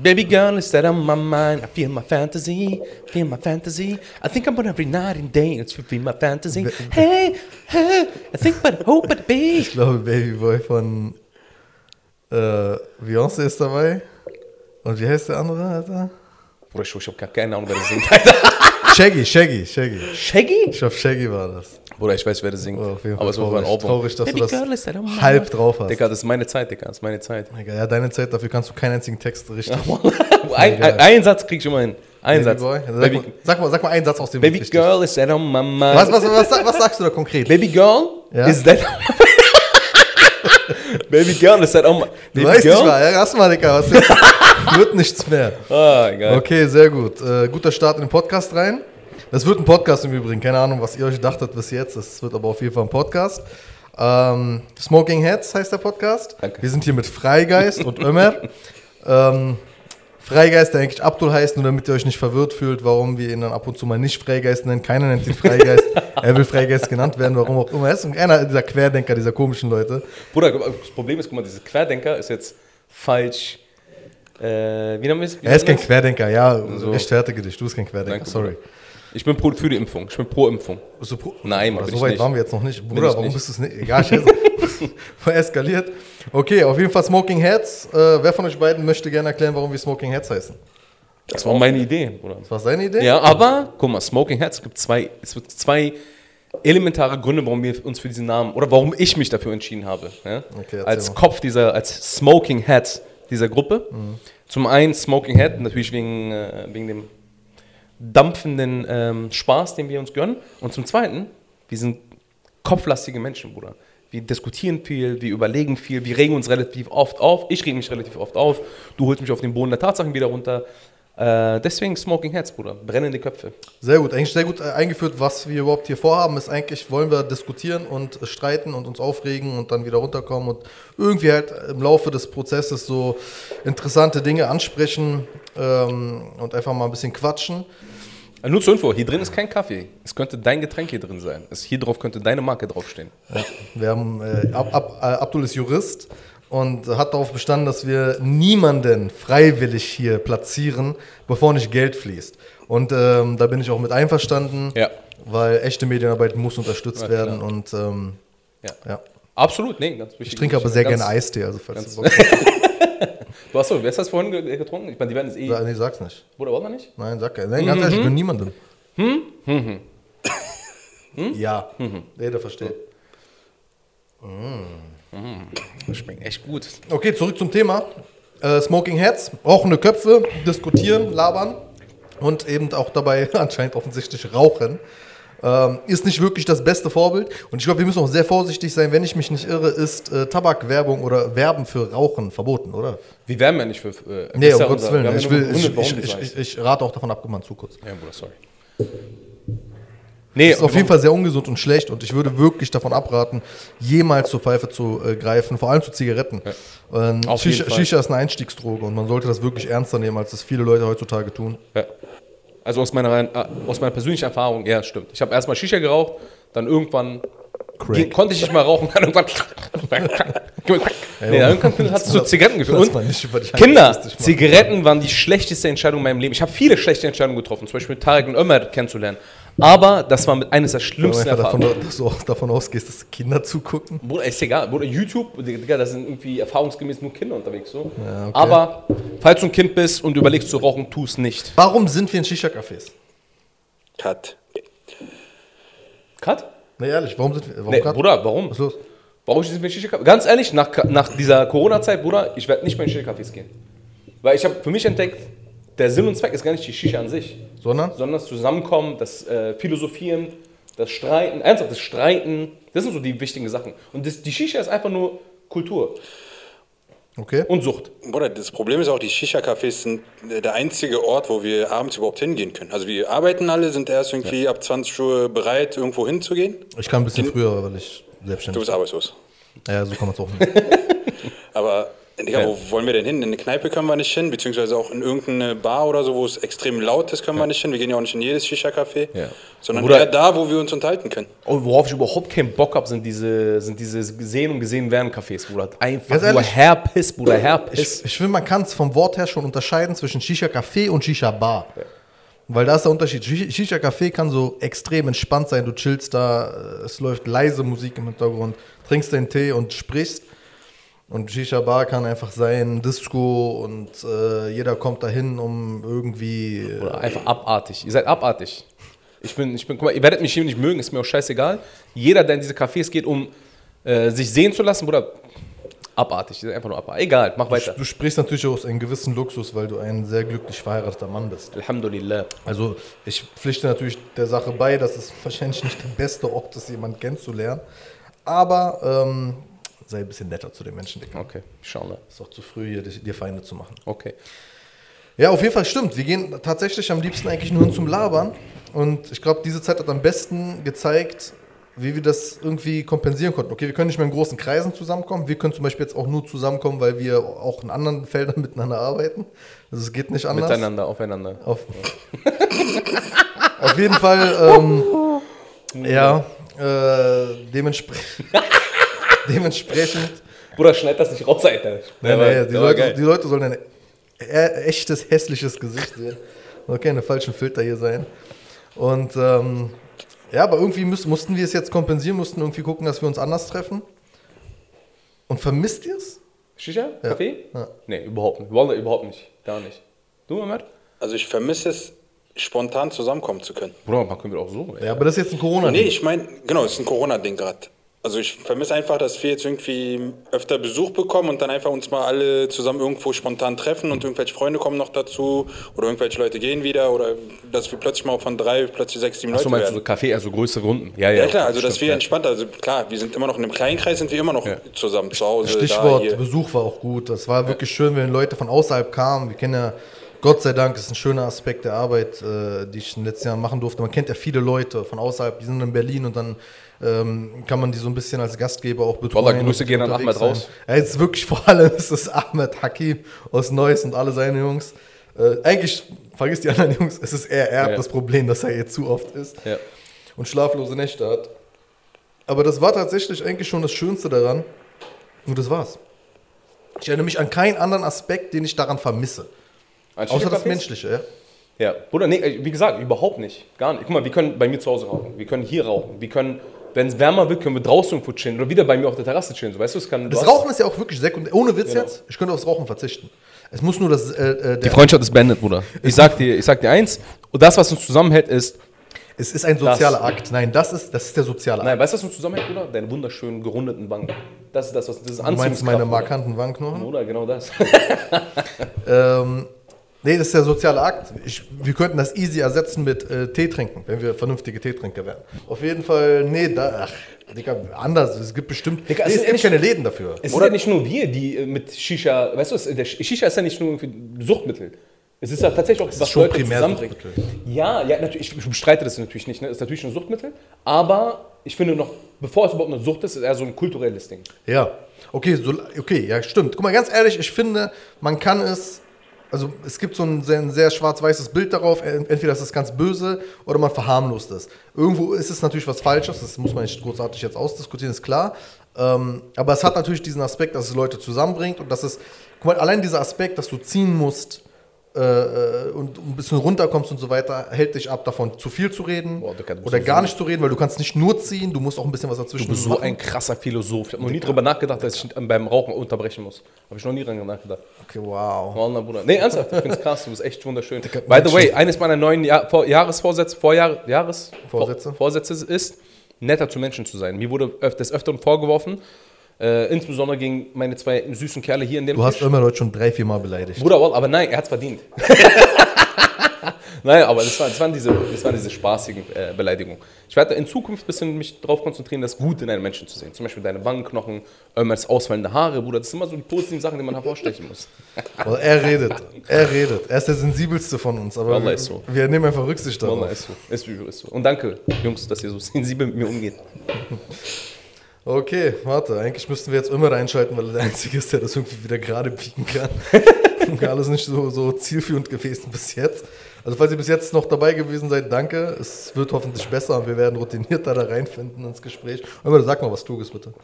Baby girl is set on my mind. I feel my fantasy, feel my fantasy. I think about every night and day. It's feel my fantasy. Hey, hey, I think about hope but be. Ich glaube, Babyboy von äh, Beyoncé ist dabei. Und wie heißt der andere, Alter? Bruder, ich, ich hab keine Ahnung, wer das singt. Alter. Shaggy, Shaggy, Shaggy. Shaggy? Ich glaube, Shaggy war das. Bruder, ich weiß, wer das singt. Oh, auf jeden Fall Aber es war ein traurig, Album. traurig, dass Baby du das girl is set on my halb drauf hast. Digga, das ist meine Zeit, Digga. Das ist meine Zeit. Digga, Ja, deine Zeit, dafür kannst du keinen einzigen Text richtig. ein, ein, einen Satz krieg ich immer hin. Einen Satz. Babyboy? Sag, Baby, mal, sag, mal, sag mal einen Satz aus dem Baby richtig. girl is set on my mind. Was, was, was, was, sagst du da konkret? Baby girl Ja? is that. Baby girl is that on my. Du weißt girl? nicht mal, ja, lass mal, Digga. Was wird nichts mehr. Ah, egal. Okay, sehr gut. Äh, guter Start in den Podcast rein. Das wird ein Podcast im Übrigen. Keine Ahnung, was ihr euch dachtet bis jetzt. Das wird aber auf jeden Fall ein Podcast. Ähm, Smoking Heads heißt der Podcast. Danke. Wir sind hier mit Freigeist und Ömer. ähm, Freigeist, der eigentlich Abdul heißt, nur damit ihr euch nicht verwirrt fühlt, warum wir ihn dann ab und zu mal nicht Freigeist nennen. Keiner nennt ihn Freigeist. er will Freigeist genannt werden, warum auch immer. Er ist einer dieser Querdenker, dieser komischen Leute. Bruder, das Problem ist, guck mal, dieser Querdenker ist jetzt falsch. Äh, wie nennen wir es? Er ist kein Querdenker, ja, So. rechtfertige dich. Du bist kein Querdenker, Danke, sorry. es? Ich bin pro, für die Impfung. Ich bin pro Impfung. Bist du pro Nein, Oder bin so ich weit nicht. waren wir jetzt noch nicht. Bruder, ich warum nicht. bist du es nicht? Egal, scheiße. Eskaliert. Okay, auf jeden Fall Smoking Heads. Äh, wer von euch beiden möchte gerne erklären, warum wir Smoking Heads heißen? Das war meine Idee, Bruder. Was war seine Idee? Ja, aber guck mal, Smoking Heads, es gibt zwei, es gibt zwei elementare Gründe, warum wir uns für diesen Namen oder warum ich mich dafür entschieden habe. Ja? Okay, als mal. Kopf dieser, als Smoking Head dieser Gruppe. Zum einen Smoking Head, natürlich wegen, äh, wegen dem dampfenden ähm, Spaß, den wir uns gönnen. Und zum zweiten, wir sind kopflastige Menschen, Bruder. Wir diskutieren viel, wir überlegen viel, wir regen uns relativ oft auf. Ich reg mich relativ oft auf. Du holst mich auf den Boden der Tatsachen wieder runter. Äh, deswegen Smoking Heads, Bruder. Brennende Köpfe. Sehr gut, eigentlich sehr gut äh, eingeführt, was wir überhaupt hier vorhaben, ist eigentlich, wollen wir diskutieren und äh, streiten und uns aufregen und dann wieder runterkommen und irgendwie halt im Laufe des Prozesses so interessante Dinge ansprechen ähm, und einfach mal ein bisschen quatschen. Äh, Nur zur Info, hier drin ist kein Kaffee. Es könnte dein Getränk hier drin sein. Es, hier drauf könnte deine Marke draufstehen. Wir haben, äh, Ab, Ab, äh, Abdul ist Jurist und hat darauf bestanden, dass wir niemanden freiwillig hier platzieren, bevor nicht Geld fließt. Und ähm, da bin ich auch mit einverstanden, Ja. weil echte Medienarbeit muss unterstützt Ja, werden und ähm, Ja. Absolut, nee, ganz wichtig. Ich trinke aber sehr gerne Eistee, also falls du Bock hast. Du hast doch, wer hast das vorhin ge- getrunken? Ich meine, die werden es eh. Sa- Nee, sag's nicht. Bruder, wollen wir nicht? Nein, sag Nein, ganz ehrlich, ich gönne niemandem. Hm? Ja, jeder versteht. Das schmeckt echt gut. Okay, zurück zum Thema. Äh, Smoking Heads, rauchende Köpfe, diskutieren, labern und eben auch dabei anscheinend offensichtlich rauchen. Ähm, ist nicht wirklich das beste Vorbild. Und ich glaube, wir müssen auch sehr vorsichtig sein, wenn ich mich nicht irre, ist äh, Tabakwerbung oder Werben für Rauchen verboten, oder? Wir werden ja nicht für. Äh, Nee, das um ja Gottes Willen. Ich, ja will, ich, ich, ich, rate auch davon ab, mal zu kurz. Ja, Bruder, sorry. Nee, ist auf jeden Fall sehr ungesund und schlecht und ich würde wirklich davon abraten, jemals zur Pfeife zu äh, greifen, vor allem zu Zigaretten. Ähm, Auf Shisha, jeden Fall. Shisha ist eine Einstiegsdroge und man sollte das wirklich ernster nehmen, als das viele Leute heutzutage tun. Ja. Also aus meiner, äh, aus meiner persönlichen Erfahrung, ja, stimmt. Ich habe erstmal Shisha geraucht, dann irgendwann ging, konnte ich nicht mehr rauchen, dann irgendwann. nee, irgendwann hat es zu Zigaretten geführt. Und mal Kinder. Zigaretten waren die schlechteste Entscheidung in meinem Leben. Ich habe viele schlechte Entscheidungen getroffen, zum Beispiel mit Tarek und Ömer kennenzulernen. Aber das war mit eines der Wenn schlimmsten davon, Erfahrungen. dass du auch davon ausgehst, dass Kinder zugucken. Bruder, ist egal. Bruder, YouTube, Digga, da sind irgendwie erfahrungsgemäß nur Kinder unterwegs. So. Ja, okay. Aber falls du ein Kind bist und überlegst zu rauchen, tu es nicht. Warum sind wir in Shisha-Cafés? Cut. Cut? Nee, ehrlich, warum sind wir? Warum Nee, grad? Bruder, warum? Was ist los? Warum sind wir in Shisha-Cafés? Ganz ehrlich, nach, nach dieser Corona-Zeit, Bruder, ich werde nicht mehr in Shisha-Cafés gehen. Weil ich habe für mich entdeckt, der Sinn und Zweck ist gar nicht die Shisha an sich, Sondern? sondern das Zusammenkommen, das äh, Philosophieren, das Streiten, ernsthaft, das Streiten, das sind so die wichtigen Sachen. Und das, die Shisha ist einfach nur Kultur Okay. und Sucht. Bruder, das Problem ist auch, die Shisha-Cafés sind der einzige Ort, wo wir abends überhaupt hingehen können. Also wir arbeiten alle, sind erst irgendwie ab 20 Uhr bereit, irgendwo hinzugehen. Ich kam ein bisschen früher, weil ich Du selbstständig bist arbeitslos. bin. Ja, so kann man es auch nehmen. Aber Digga, Ja. wo wollen wir denn hin? In eine Kneipe können wir nicht hin, beziehungsweise auch in irgendeine Bar oder so, wo es extrem laut ist, können wir nicht hin. Wir gehen ja auch nicht in jedes Shisha-Café, Ja. sondern Bruder- eher da, wo wir uns unterhalten können. Und worauf ich überhaupt keinen Bock habe, sind diese, sind diese gesehen und gesehen werden Cafés, Bruder. Einfach Ganz nur? Herpiss, Bruder, Herpiss. Ich, ich finde, man kann es vom Wort her schon unterscheiden zwischen Shisha-Café und Shisha-Bar. Weil da ist der Unterschied. Shi- Shisha-Café kann so extrem entspannt sein. Du chillst da, äh, es läuft leise Musik im Hintergrund, trinkst deinen Tee und sprichst. Und Shisha-Bar kann einfach sein, Disco und äh, jeder kommt dahin, um irgendwie. Äh, Oder einfach abartig. Ihr seid abartig. Ich bin, ich bin, guck mal, ihr werdet mich hier nicht mögen, ist mir auch scheißegal. Jeder, der in diese Cafés geht, um äh, sich sehen zu lassen, Bruder, abartig. Ihr seid einfach nur abartig. Egal, mach weiter. du sprichst natürlich aus einem gewissen Luxus, weil du ein sehr glücklich verheirateter Mann bist. Alhamdulillah. Also ich pflichte natürlich der Sache bei, dass es wahrscheinlich nicht der beste Ort ist, jemanden kennenzulernen. Aber ähm, sei ein bisschen netter zu den Menschen, Digga. Okay, schauen wir. Ist auch zu früh, hier dir Feinde zu machen. Okay. Ja, auf jeden Fall stimmt. Wir gehen tatsächlich am liebsten eigentlich nur hin zum Labern. Und ich glaube, diese Zeit hat am besten gezeigt, wie wir das irgendwie kompensieren konnten. Okay, wir können nicht mehr in großen Kreisen zusammenkommen. Wir können zum Beispiel jetzt auch nur zusammenkommen, weil wir auch in anderen Feldern miteinander arbeiten. Also es geht nicht anders. Miteinander, aufeinander. Auf, auf jeden Fall, ähm, ja, äh, dementsprechend, dementsprechend, Bruder, schneid das nicht raus, Alter. war- nee, die, Leute, die Leute sollen ein e- echtes, hässliches Gesicht sehen. Soll keine falschen Filter hier sein. Und ähm, ja, aber irgendwie müß, mussten wir es jetzt kompensieren, mussten irgendwie gucken, dass wir uns anders treffen. Und vermisst ihr es? Shisha? Kaffee? Ja. Nee, überhaupt nicht. Wallah, überhaupt nicht. Gar nicht. Du, Mehmet? Also ich vermisse es, spontan zusammenkommen zu können. Bruder, man können wir auch so, ey. Ja, aber das ist jetzt ein corona Nee, ich meine, genau, es ist ein Corona-Ding gerade. Also ich vermisse einfach, dass wir jetzt irgendwie öfter Besuch bekommen und dann einfach uns mal alle zusammen irgendwo spontan treffen und irgendwelche Freunde kommen noch dazu oder irgendwelche Leute gehen wieder oder dass wir plötzlich mal von drei plötzlich sechs, sieben Achso, Leute meinst du werden. so Kaffee, also größere Runden? Ja, ja. Ja klar, also dass stimmt, wir ja. entspannt, also klar, wir sind immer noch in einem kleinen Kreis, sind wir immer noch Ja. zusammen zu Hause. da, Stichwort hier. Besuch war auch gut. Das war wirklich schön, wenn Leute von außerhalb kamen. Wir kennen ja, Gott sei Dank, ist ein schöner Aspekt der Arbeit, äh, die ich in den letzten Jahren machen durfte. Man kennt ja viele Leute von außerhalb, die sind in Berlin und dann ähm, kann man die so ein bisschen als Gastgeber auch betreuen. Wallah, Grüße gehen an Ahmed sein. raus. Ja, jetzt wirklich vor allem ist es Ahmed Hakim aus Neuss und alle seine Jungs. Äh, eigentlich, vergiss die anderen Jungs, es ist eher er hat Ja. das Problem, dass er jetzt zu oft ist Ja. und schlaflose Nächte hat. Aber das war tatsächlich eigentlich schon das Schönste daran. Und das war's. Ich erinnere mich an keinen anderen Aspekt, den ich daran vermisse. Ein Außer das? Menschliche, ja. Ja, Bruder, nee, äh, wie gesagt, überhaupt nicht. Gar nicht. Guck mal, wir können bei mir zu Hause rauchen. Wir können hier rauchen. Wir können, wenn es wärmer wird, können wir draußen irgendwo chillen. Oder wieder bei mir auf der Terrasse chillen. So, weißt du, es kann. Das du hast- Rauchen ist ja auch wirklich sekundär. Ohne Witz Genau. jetzt, ich könnte aufs Rauchen verzichten. Es muss nur das. Äh, äh, Die Freundschaft ist beendet, Bruder. Ich sag dir, ich sag dir eins. Und das, was uns zusammenhält, ist. es ist ein sozialer Akt. Nein, das ist, das ist der soziale Akt. Nein, weißt du, was uns zusammenhält, Bruder? Deine wunderschönen, gerundeten Wangen. Das ist das, was. Das ist du meinst meine markanten Wangenknochen? Bruder, genau das. Ähm, nee, das ist der soziale Akt. Ich, wir könnten das easy ersetzen mit äh, Tee trinken, wenn wir vernünftige Teetrinker wären. Auf jeden Fall, nee, da, ach, Digga, anders. Es gibt bestimmt. Digga, nee, es es gibt nicht- keine Läden dafür. Es sind ja nicht nur wir, die äh, mit Shisha, weißt du, es- der Sh- Shisha ist ja nicht nur Suchtmittel. Es ist ja tatsächlich auch, was schon Leute primär zusammenbringt. Ja, ja, natürlich, ich bestreite das natürlich nicht, ne? ist natürlich ein Suchtmittel, aber ich finde noch, bevor es überhaupt eine Sucht ist, ist es eher so ein kulturelles Ding. Ja, okay, so, okay, ja, stimmt. Guck mal, ganz ehrlich, ich finde, man kann es, also es gibt so ein sehr, sehr schwarz-weißes Bild darauf, ent- entweder ist es ganz böse oder man verharmlost es. Irgendwo ist es natürlich was Falsches, das muss man nicht großartig jetzt ausdiskutieren, ist klar. Ähm, aber es hat natürlich diesen Aspekt, dass es Leute zusammenbringt und dass es, guck mal, allein dieser Aspekt, dass du ziehen musst, äh, äh, und ein bisschen runterkommst und so weiter, hält dich ab davon, zu viel zu reden Boah, Digga, oder gar so- nicht zu reden, weil du kannst nicht nur ziehen, du musst auch ein bisschen was dazwischen Du bist so machen. ein krasser Philosoph. Ich habe noch nie drüber nachgedacht, dass ich beim Rauchen unterbrechen muss. Habe ich noch nie dran nachgedacht. Okay, wow. Wallah, Bruder. Nee, ernsthaft, ich find's krass, du bist echt wunderschön. By the way, eines meiner neuen Jahr, Vor Jahresvorsätze, Vorjahr Jahres Vorsätze? Vor Vorsätze ist, netter zu Menschen zu sein. Mir wurde des Öfteren vorgeworfen, äh, insbesondere gegen meine zwei süßen Kerle hier in dem Du hast Tisch. immer heute schon drei, vier Mal beleidigt. Bruder, aber nein, er hat's verdient. Nein, aber das, war, das, waren, diese, das waren diese spaßigen äh, Beleidigungen. Ich werde in Zukunft ein bisschen mich darauf konzentrieren, das Gute in einem Menschen zu sehen. Zum Beispiel deine Wangenknochen, Ömers ausfallende Haare, Bruder. Das sind immer so die positiven Sachen, die man hervorstechen muss. Also er redet, er redet. Er ist der sensibelste von uns, aber wir, ist so. wir nehmen einfach Rücksicht darauf. Ist, so, ist so. Und danke, Jungs, dass ihr so sensibel mit mir umgeht. Okay, warte, eigentlich müssten wir jetzt immer reinschalten, weil er der Einzige ist, der das irgendwie wieder gerade biegen kann. Alles nicht so, so zielführend gewesen bis jetzt. Also falls ihr bis jetzt noch dabei gewesen seid, danke. Es wird hoffentlich besser und wir werden routinierter da reinfinden ins Gespräch. Und sag mal was, Tuges, bitte.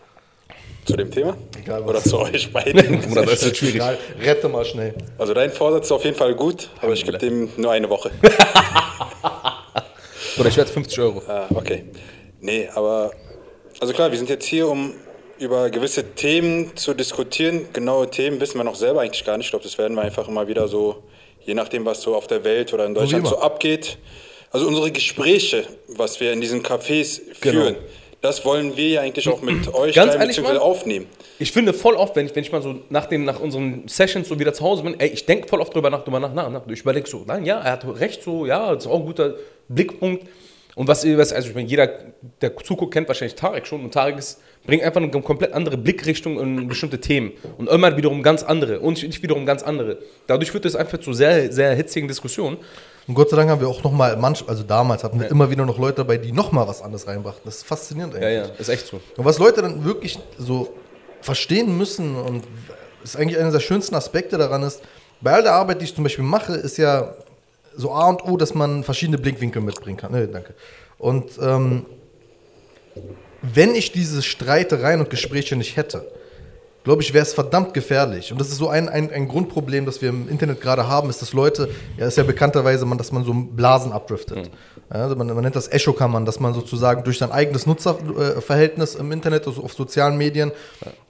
Zu dem Thema? Egal was. Oder zu euch beiden? Oder das wird schwierig. Egal, rette mal schnell. Also dein Vorsatz ist auf jeden Fall gut, aber ich gebe dem nur eine Woche. Oder ich werde 50 Euro. Ah, okay. Nee, aber also klar, wir sind jetzt hier, um über gewisse Themen zu diskutieren. Genaue Themen wissen wir noch selber eigentlich gar nicht. Ich glaube, das werden wir einfach immer wieder so, je nachdem, was so auf der Welt oder in Deutschland so, abgeht. Also unsere Gespräche, was wir in diesen Cafés führen, das wollen wir ja eigentlich auch mit euch Ganz ehrlich, Mann? aufnehmen. Ich finde voll oft, wenn ich, wenn ich mal so nach, den, nach unseren Sessions so wieder zu Hause bin, ey, ich denke voll oft drüber nach, drüber nach, nach, nach. Ich überlege so, nein, ja, er hat recht, so, ja, das ist auch ein guter Blickpunkt. Und was, was also ich meine, jeder, der zuguckt, kennt wahrscheinlich Tarek schon. Und Tarek ist, bringt einfach eine komplett andere Blickrichtung in bestimmte Themen. Und Ömer wiederum ganz andere. Und ich wiederum ganz andere. Dadurch führt es einfach zu sehr, sehr hitzigen Diskussionen. Und Gott sei Dank haben wir auch nochmal, manch, also damals hatten wir immer wieder noch Leute dabei, die nochmal was anderes reinbrachten. Das ist faszinierend eigentlich. Ja, ja, ist echt so. Und was Leute dann wirklich so verstehen müssen und ist eigentlich einer der schönsten Aspekte daran ist, bei all der Arbeit, die ich zum Beispiel mache, ist ja so A und O, dass man verschiedene Blickwinkel mitbringen kann. Nee, danke. Und ähm, wenn ich diese Streitereien und Gespräche nicht hätte, glaube ich, wäre es verdammt gefährlich. Und das ist so ein, ein, ein Grundproblem, das wir im Internet gerade haben, ist, dass Leute, ja, ist ja bekannterweise, man, dass man so Blasen abdriftet. Ja, also man, man nennt das Echokammern, dass man sozusagen durch sein eigenes Nutzerverhältnis im Internet, also auf sozialen Medien,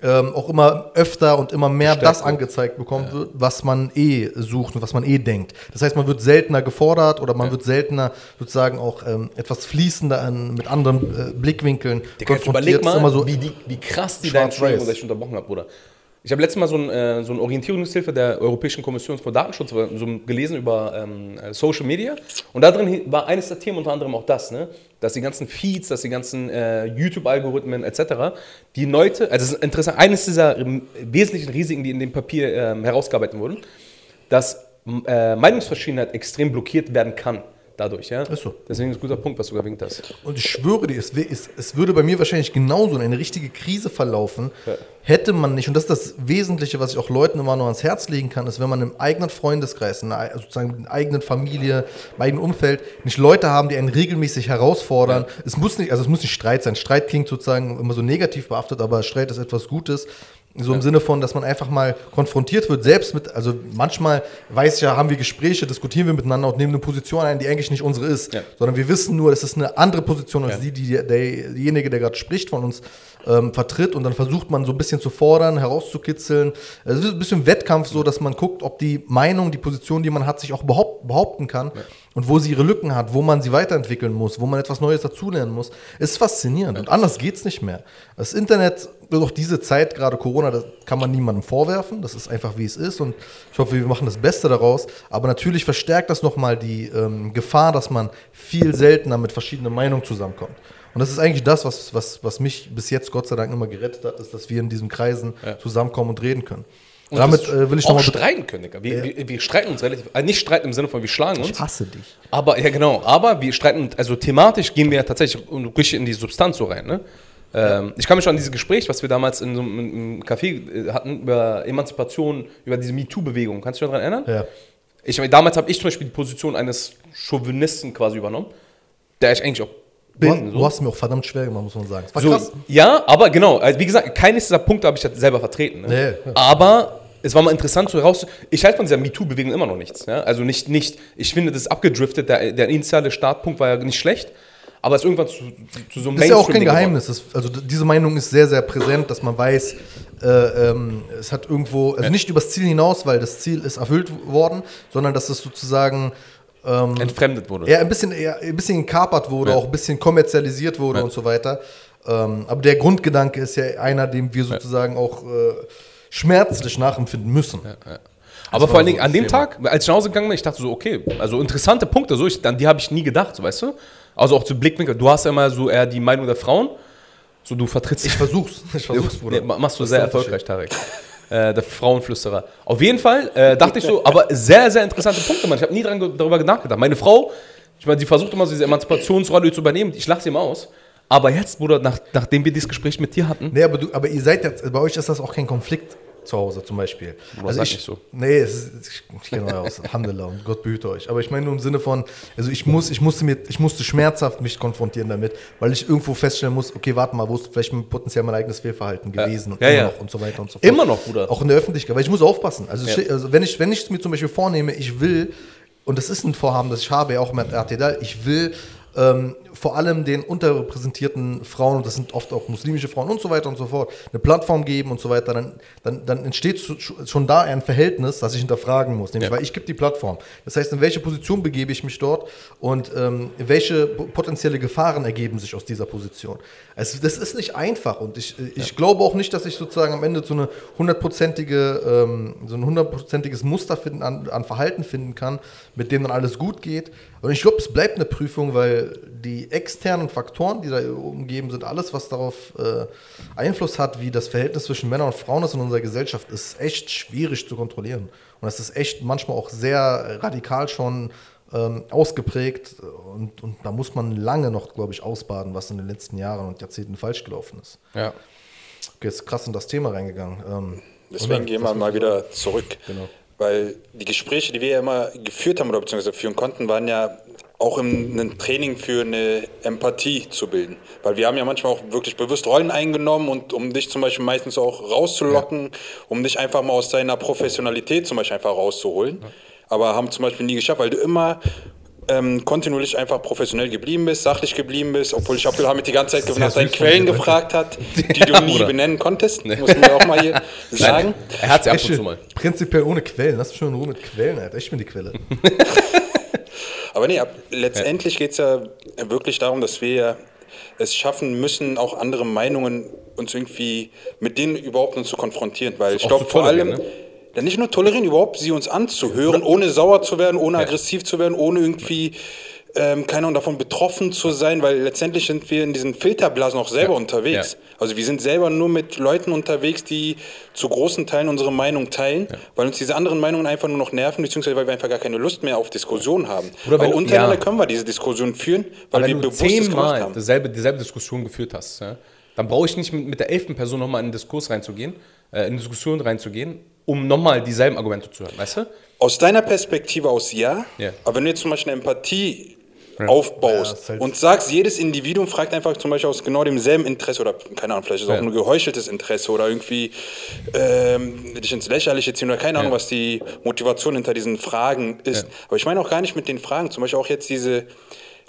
ähm, auch immer öfter und immer mehr das angezeigt bekommen wird, was man eh sucht und was man eh denkt. Das heißt, man wird seltener gefordert oder man wird seltener sozusagen auch ähm, etwas fließender an, mit anderen äh, Blickwinkeln Digga, jetzt überleg mal, immer so, wie, die, wie krass die Schwarz-Weiß. Entschuldigung, dass ich unterbrochen habe, Bruder. Ich habe letztes Mal so, ein, äh, so eine Orientierungshilfe der Europäischen Kommission für Datenschutz so gelesen über ähm, äh, Social Media. Und da drin war eines der Themen unter anderem auch das, ne? dass die ganzen Feeds, dass die ganzen äh, YouTube-Algorithmen etc., die Leute, also das ist interessant, eines dieser ähm, wesentlichen Risiken, die in dem Papier ähm, herausgearbeitet wurden, dass äh, Meinungsverschiedenheit extrem blockiert werden kann dadurch. Ja? Ist so. Deswegen ist ein guter Punkt, was du gewinkt hast. Und ich schwöre dir, es, es, es würde bei mir wahrscheinlich genauso in eine richtige Krise verlaufen, hätte man nicht, und das ist das Wesentliche, was ich auch Leuten immer noch ans Herz legen kann, ist, wenn man im eigenen Freundeskreis, in einer, sozusagen in der eigenen Familie, im eigenen Umfeld, nicht Leute haben, die einen regelmäßig herausfordern. Es muss nicht, also es muss nicht Streit sein. Streit klingt sozusagen immer so negativ behaftet, aber Streit ist etwas Gutes. So im Sinne von, dass man einfach mal konfrontiert wird, selbst mit, also manchmal weiß ich ja, haben wir Gespräche, diskutieren wir miteinander und nehmen eine Position ein, die eigentlich nicht unsere ist, Ja. sondern wir wissen nur, es ist eine andere Position als Ja. die, die der, derjenige, der gerade spricht, von uns ähm, vertritt und dann versucht man so ein bisschen zu fordern, herauszukitzeln. Es ist ein bisschen Wettkampf so, dass man guckt, ob die Meinung, die Position, die man hat, sich auch behaupt, behaupten kann und wo sie ihre Lücken hat, wo man sie weiterentwickeln muss, wo man etwas Neues dazulernen muss. Es ist faszinierend und anders geht's nicht mehr. Das Internet, auch diese Zeit, gerade Corona, das kann man niemandem vorwerfen. Das ist einfach, wie es ist und ich hoffe, wir machen das Beste daraus. Aber natürlich verstärkt das nochmal die ähm, Gefahr, dass man viel seltener mit verschiedenen Meinungen zusammenkommt. Und das ist eigentlich das, was, was, was mich bis jetzt Gott sei Dank immer gerettet hat, ist, dass wir in diesen Kreisen zusammenkommen und reden können. Und Damit äh, will ich auch nochmal streiten können, Digga. Wir, wir, wir streiten uns relativ, also nicht streiten im Sinne von wir schlagen uns, Ich hasse dich. aber ja genau, aber wir streiten, also thematisch gehen wir ja tatsächlich richtig in die Substanz so rein, ne? Ähm, ich kann mich schon an dieses Gespräch, was wir damals in so einem Café äh, hatten, über Emanzipation, über diese MeToo-Bewegung. Kannst du dich daran erinnern? Ja. Ich damals habe ich zum Beispiel die Position eines Chauvinisten quasi übernommen, der ich eigentlich auch Du, bin. du hast mir auch verdammt schwer gemacht, muss man sagen. War So, krass. ja, aber genau, also wie gesagt, keines dieser Punkte habe ich selber vertreten. Ne? Nee. Aber es war mal interessant so heraus. Ich halte von dieser MeToo-Bewegung immer noch nichts. Ja? Also nicht, nicht, ich finde, das ist abgedriftet. Der, der initiale Startpunkt war ja nicht schlecht, aber es ist irgendwann zu, zu, so einem Das ist ja auch kein Geheimnis. Das, also diese Meinung ist sehr, sehr präsent, dass man weiß, äh, ähm, es hat irgendwo, also nicht übers Ziel hinaus, weil das Ziel ist erfüllt worden, sondern dass es sozusagen geworden, entfremdet wurde. eher ein bisschen, eher ein bisschen gekapert wurde, Ja. auch ein bisschen kommerzialisiert wurde Ja. und so weiter. Ähm, aber der Grundgedanke ist ja einer, dem wir sozusagen auch äh, schmerzlich nachempfinden müssen. Aber vor allen so Dingen an das dem Thema. Tag, als ich nach Hause gegangen bin, ich dachte so, okay, also interessante Punkte, so, ich, an die habe ich nie gedacht, so, weißt du? Also auch zu Blickwinkel, du hast ja immer so eher die Meinung der Frauen, so du vertrittst Ich versuch's. Ich versuch's, Nee, Bruder. ma- machst du Das sehr erfolgreich, Tarek. Äh, der Frauenflüsterer. Auf jeden Fall äh, dachte ich so, aber sehr, sehr interessante Punkte, Mann. Ich habe nie dran, darüber nachgedacht. Meine Frau, ich meine, sie versucht immer so diese Emanzipationsrolle zu übernehmen. Ich lache sie immer aus. Aber jetzt, Bruder, nach, nachdem wir dieses Gespräch mit dir hatten, Nee, aber, du, aber ihr seid jetzt, bei euch ist das auch kein Konflikt zu Hause zum Beispiel. Bruder, sag ich, nicht so. Nee, es ist, ich, kenne euch aus. Alhamdulillah und Gott behüte euch. Aber ich meine nur im Sinne von, also ich, muss, ich, musste mir, ich musste schmerzhaft mich konfrontieren damit, weil ich irgendwo feststellen muss, okay, warte mal, wo ist vielleicht potenziell mein eigenes Fehlverhalten gewesen und Ja, immer ja. noch und so weiter und so fort. Immer noch, Bruder. Auch in der Öffentlichkeit, weil ich muss aufpassen. Also, Ja. ich, also wenn ich wenn ich es mir zum Beispiel vornehme, ich will, und das ist ein Vorhaben, das ich habe, auch mit RTL, ich will ähm, vor allem den unterrepräsentierten Frauen, und das sind oft auch muslimische Frauen und so weiter und so fort, eine Plattform geben und so weiter, dann, dann, dann entsteht schon da ein Verhältnis, das ich hinterfragen muss. Nämlich, Ja. weil ich gebe die Plattform. Das heißt, in welche Position begebe ich mich dort und ähm, welche po- potenzielle Gefahren ergeben sich aus dieser Position. Also, das ist nicht einfach und ich, äh, ich glaube auch nicht, dass ich sozusagen am Ende so eine hundertprozentige, ähm, so ein hundertprozentiges Muster finden, an, an Verhalten finden kann, mit dem dann alles gut geht. Und ich glaube, es bleibt eine Prüfung, weil die externen Faktoren, die da umgeben sind, alles, was darauf äh, Einfluss hat, wie das Verhältnis zwischen Männern und Frauen ist in unserer Gesellschaft, ist echt schwierig zu kontrollieren. Und das ist echt manchmal auch sehr radikal schon ähm, ausgeprägt. Und, und da muss man lange noch, glaube ich, ausbaden, was in den letzten Jahren und Jahrzehnten falsch gelaufen ist. ja. Okay, jetzt krass in das Thema reingegangen. Ähm, Deswegen und gehen wir mal wieder zurück. Genau. Weil die Gespräche, die wir ja immer geführt haben oder beziehungsweise führen konnten, waren ja auch im, ein Training für eine Empathie zu bilden. Weil wir haben ja manchmal auch wirklich bewusst Rollen eingenommen und um dich zum Beispiel meistens auch rauszulocken, um dich einfach mal aus deiner Professionalität zum Beispiel einfach rauszuholen. Aber haben zum Beispiel nie geschafft, weil du immer ähm, kontinuierlich einfach professionell geblieben bist, sachlich geblieben bist, obwohl ich Abdul Hamid die ganze Zeit nach deinen Quellen dir, gefragt hat, die Ja, du nie Bruder. benennen konntest, muss man auch mal hier sagen. Nein, er hat sie ab und zu mal. Prinzipiell ohne Quellen. Lass mich schon in Ruhe mit Quellen, Alter. Ich bin die Quelle. Aber nee, ab, letztendlich geht es ja wirklich darum, dass wir es schaffen müssen, auch andere Meinungen uns irgendwie mit denen überhaupt uns zu konfrontieren. Weil ich glaube vor allem, ne? ja, nicht nur tolerieren, überhaupt sie uns anzuhören, ohne sauer zu werden, ohne aggressiv zu werden, ohne irgendwie ähm, keine Ahnung davon betroffen zu sein, weil letztendlich sind wir in diesen Filterblasen auch selber unterwegs. Ja. Also wir sind selber nur mit Leuten unterwegs, die zu großen Teilen unsere Meinung teilen, weil uns diese anderen Meinungen einfach nur noch nerven, beziehungsweise weil wir einfach gar keine Lust mehr auf Diskussion haben. Oder wenn Aber untereinander ja. können wir diese Diskussion führen, weil Aber wir bewusst zehnmal haben. dasselbe, dieselbe Diskussion geführt hast, ja, dann brauche ich nicht mit, mit der elften Person nochmal in einen Diskurs reinzugehen, äh, in Diskussion reinzugehen, um nochmal dieselben Argumente zu hören, weißt du? Aus deiner Perspektive aus ja, Ja. aber wenn du jetzt zum Beispiel eine Empathie aufbaust Ja, halt- und sagst, jedes Individuum fragt einfach zum Beispiel aus genau demselben Interesse oder keine Ahnung, vielleicht ist es Ja. auch nur geheucheltes Interesse oder irgendwie ähm, dich ins Lächerliche ziehen oder keine Ahnung, Ja. was die Motivation hinter diesen Fragen ist. Ja. Aber ich meine auch gar nicht mit den Fragen, zum Beispiel auch jetzt diese,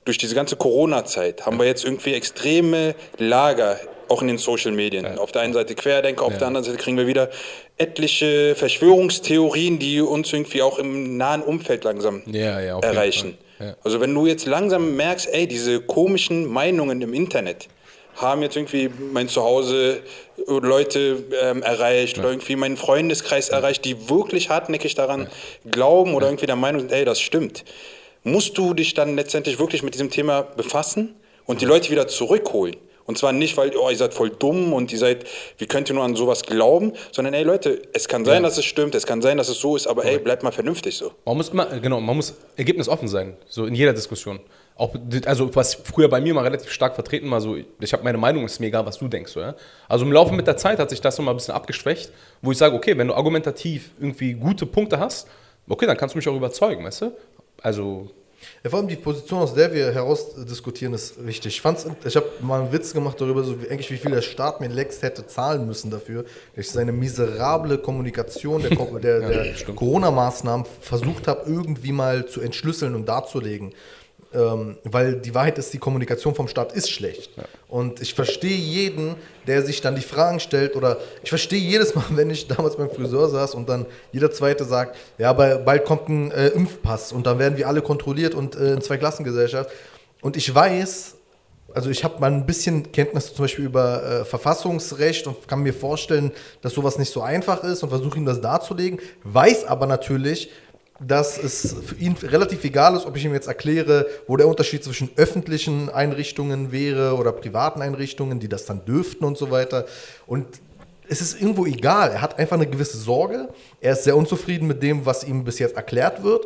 durch diese ganze Corona-Zeit haben wir jetzt irgendwie extreme Lager auch in den Social Medien. Auf der einen Seite Querdenker, auf der anderen Seite kriegen wir wieder etliche Verschwörungstheorien, die uns irgendwie auch im nahen Umfeld langsam Ja, ja, erreichen. Ja. Also wenn du jetzt langsam merkst, ey, diese komischen Meinungen im Internet haben jetzt irgendwie mein Zuhause Leute ähm, erreicht oder irgendwie meinen Freundeskreis erreicht, die wirklich hartnäckig daran glauben oder irgendwie der Meinung sind, ey, das stimmt. Musst du dich dann letztendlich wirklich mit diesem Thema befassen und die Leute wieder zurückholen. Und zwar nicht, weil, oh, ihr seid voll dumm und ihr seid, wie könnt ihr nur an sowas glauben, sondern ey Leute, es kann sein, Ja. dass es stimmt, es kann sein, dass es so ist, aber ey, bleibt mal vernünftig so. Man muss immer, genau, man muss ergebnisoffen sein, so in jeder Diskussion. Auch, also was früher bei mir mal relativ stark vertreten war, so ich habe meine Meinung, ist mir egal, was du denkst. So, ja? Also im Laufe mit der Zeit hat sich das nochmal ein bisschen abgeschwächt, wo ich sage, okay, wenn du argumentativ irgendwie gute Punkte hast, okay, dann kannst du mich auch überzeugen, weißt du? Also, Ja, vor allem die Position, aus der wir heraus diskutieren, ist wichtig. Ich, fand's, ich habe mal einen Witz gemacht darüber, so wie, eigentlich wie viel der Staat mir längst hätte zahlen müssen dafür, dass ich seine miserable Kommunikation der, der, der stimmt. Corona-Maßnahmen versucht habe, irgendwie mal zu entschlüsseln und darzulegen. Ähm, weil die Wahrheit ist, die Kommunikation vom Staat ist schlecht. Und ich verstehe jeden, der sich dann die Fragen stellt, oder ich verstehe jedes Mal, wenn ich damals beim Friseur saß und dann jeder Zweite sagt, ja, aber bald kommt ein äh, Impfpass und dann werden wir alle kontrolliert und äh, in Zweiklassengesellschaft. Und ich weiß, also ich habe mal ein bisschen Kenntnis zum Beispiel über äh, Verfassungsrecht und kann mir vorstellen, dass sowas nicht so einfach ist und versuche ihm das darzulegen, weiß aber natürlich, dass es für ihn relativ egal ist, ob ich ihm jetzt erkläre, wo der Unterschied zwischen öffentlichen Einrichtungen wäre oder privaten Einrichtungen, die das dann dürften und so weiter. Und es ist irgendwo egal. Er hat einfach eine gewisse Sorge. Er ist sehr unzufrieden mit dem, was ihm bis jetzt erklärt wird.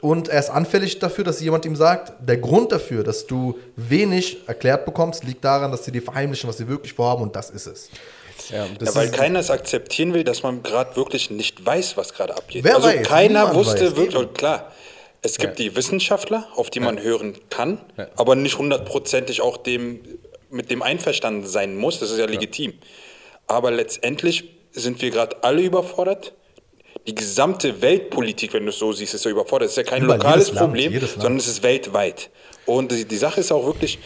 Und er ist anfällig dafür, dass jemand ihm sagt, der Grund dafür, dass du wenig erklärt bekommst, liegt daran, dass sie dir verheimlichen, was sie wirklich vorhaben und das ist es. Ja, Ja, weil ist, keiner es akzeptieren will, dass man gerade wirklich nicht weiß, was gerade abgeht. Wer also weiß? keiner wusste weiß. wirklich, klar, es gibt die Wissenschaftler, auf die man hören kann, Ja. aber nicht hundertprozentig auch dem, mit dem einverstanden sein muss, das ist ja legitim. Aber letztendlich sind wir gerade alle überfordert. Die gesamte Weltpolitik, wenn du es so siehst, ist ja überfordert. Es ist ja kein Überall, lokales Land, Problem, sondern es ist weltweit. Und die, die Sache ist auch wirklich,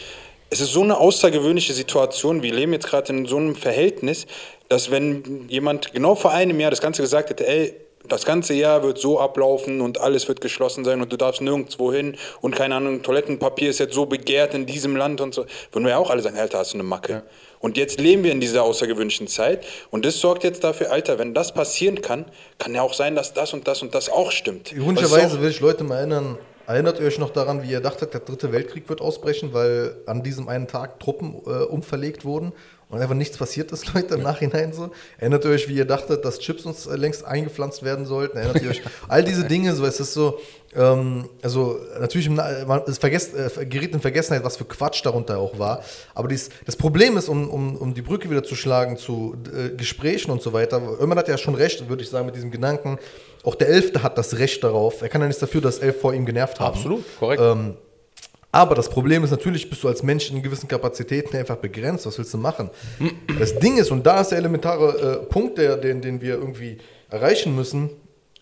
es ist so eine außergewöhnliche Situation. Wir leben jetzt gerade in so einem Verhältnis, dass wenn jemand genau vor einem Jahr das Ganze gesagt hätte, ey, das ganze Jahr wird so ablaufen und alles wird geschlossen sein und du darfst nirgendwo hin und keine Ahnung, Toilettenpapier ist jetzt so begehrt in diesem Land und so, würden wir ja auch alle sagen, Alter, hast du eine Macke. Und jetzt leben wir in dieser außergewöhnlichen Zeit und das sorgt jetzt dafür, Alter, wenn das passieren kann, kann ja auch sein, dass das und das und das auch stimmt. Ironischerweise auch- will ich Leute mal erinnern, erinnert ihr euch noch daran, wie ihr dachtet, der dritte Weltkrieg wird ausbrechen, weil an diesem einen Tag Truppen äh, umverlegt wurden und einfach nichts passiert ist, Leute, im Nachhinein so. Erinnert ihr euch, wie ihr dachtet, dass Chips uns äh, längst eingepflanzt werden sollten? Erinnert ihr euch, all diese Dinge, so, es ist so, ähm, also natürlich, man, es vergesst, äh, gerät in Vergessenheit, was für Quatsch darunter auch war. Aber dies, das Problem ist, um, um, um die Brücke wieder zu schlagen zu äh, Gesprächen und so weiter, Ömer hat ja schon recht, würde ich sagen, mit diesem Gedanken, auch der Elfte hat das Recht darauf. Er kann ja nichts dafür, dass elf vor ihm genervt haben. absolut, korrekt. Ähm, aber das Problem ist natürlich, bist du als Mensch in gewissen Kapazitäten einfach begrenzt. Was willst du machen? Das Ding ist, und da ist der elementare äh, Punkt, der, den, den wir irgendwie erreichen müssen,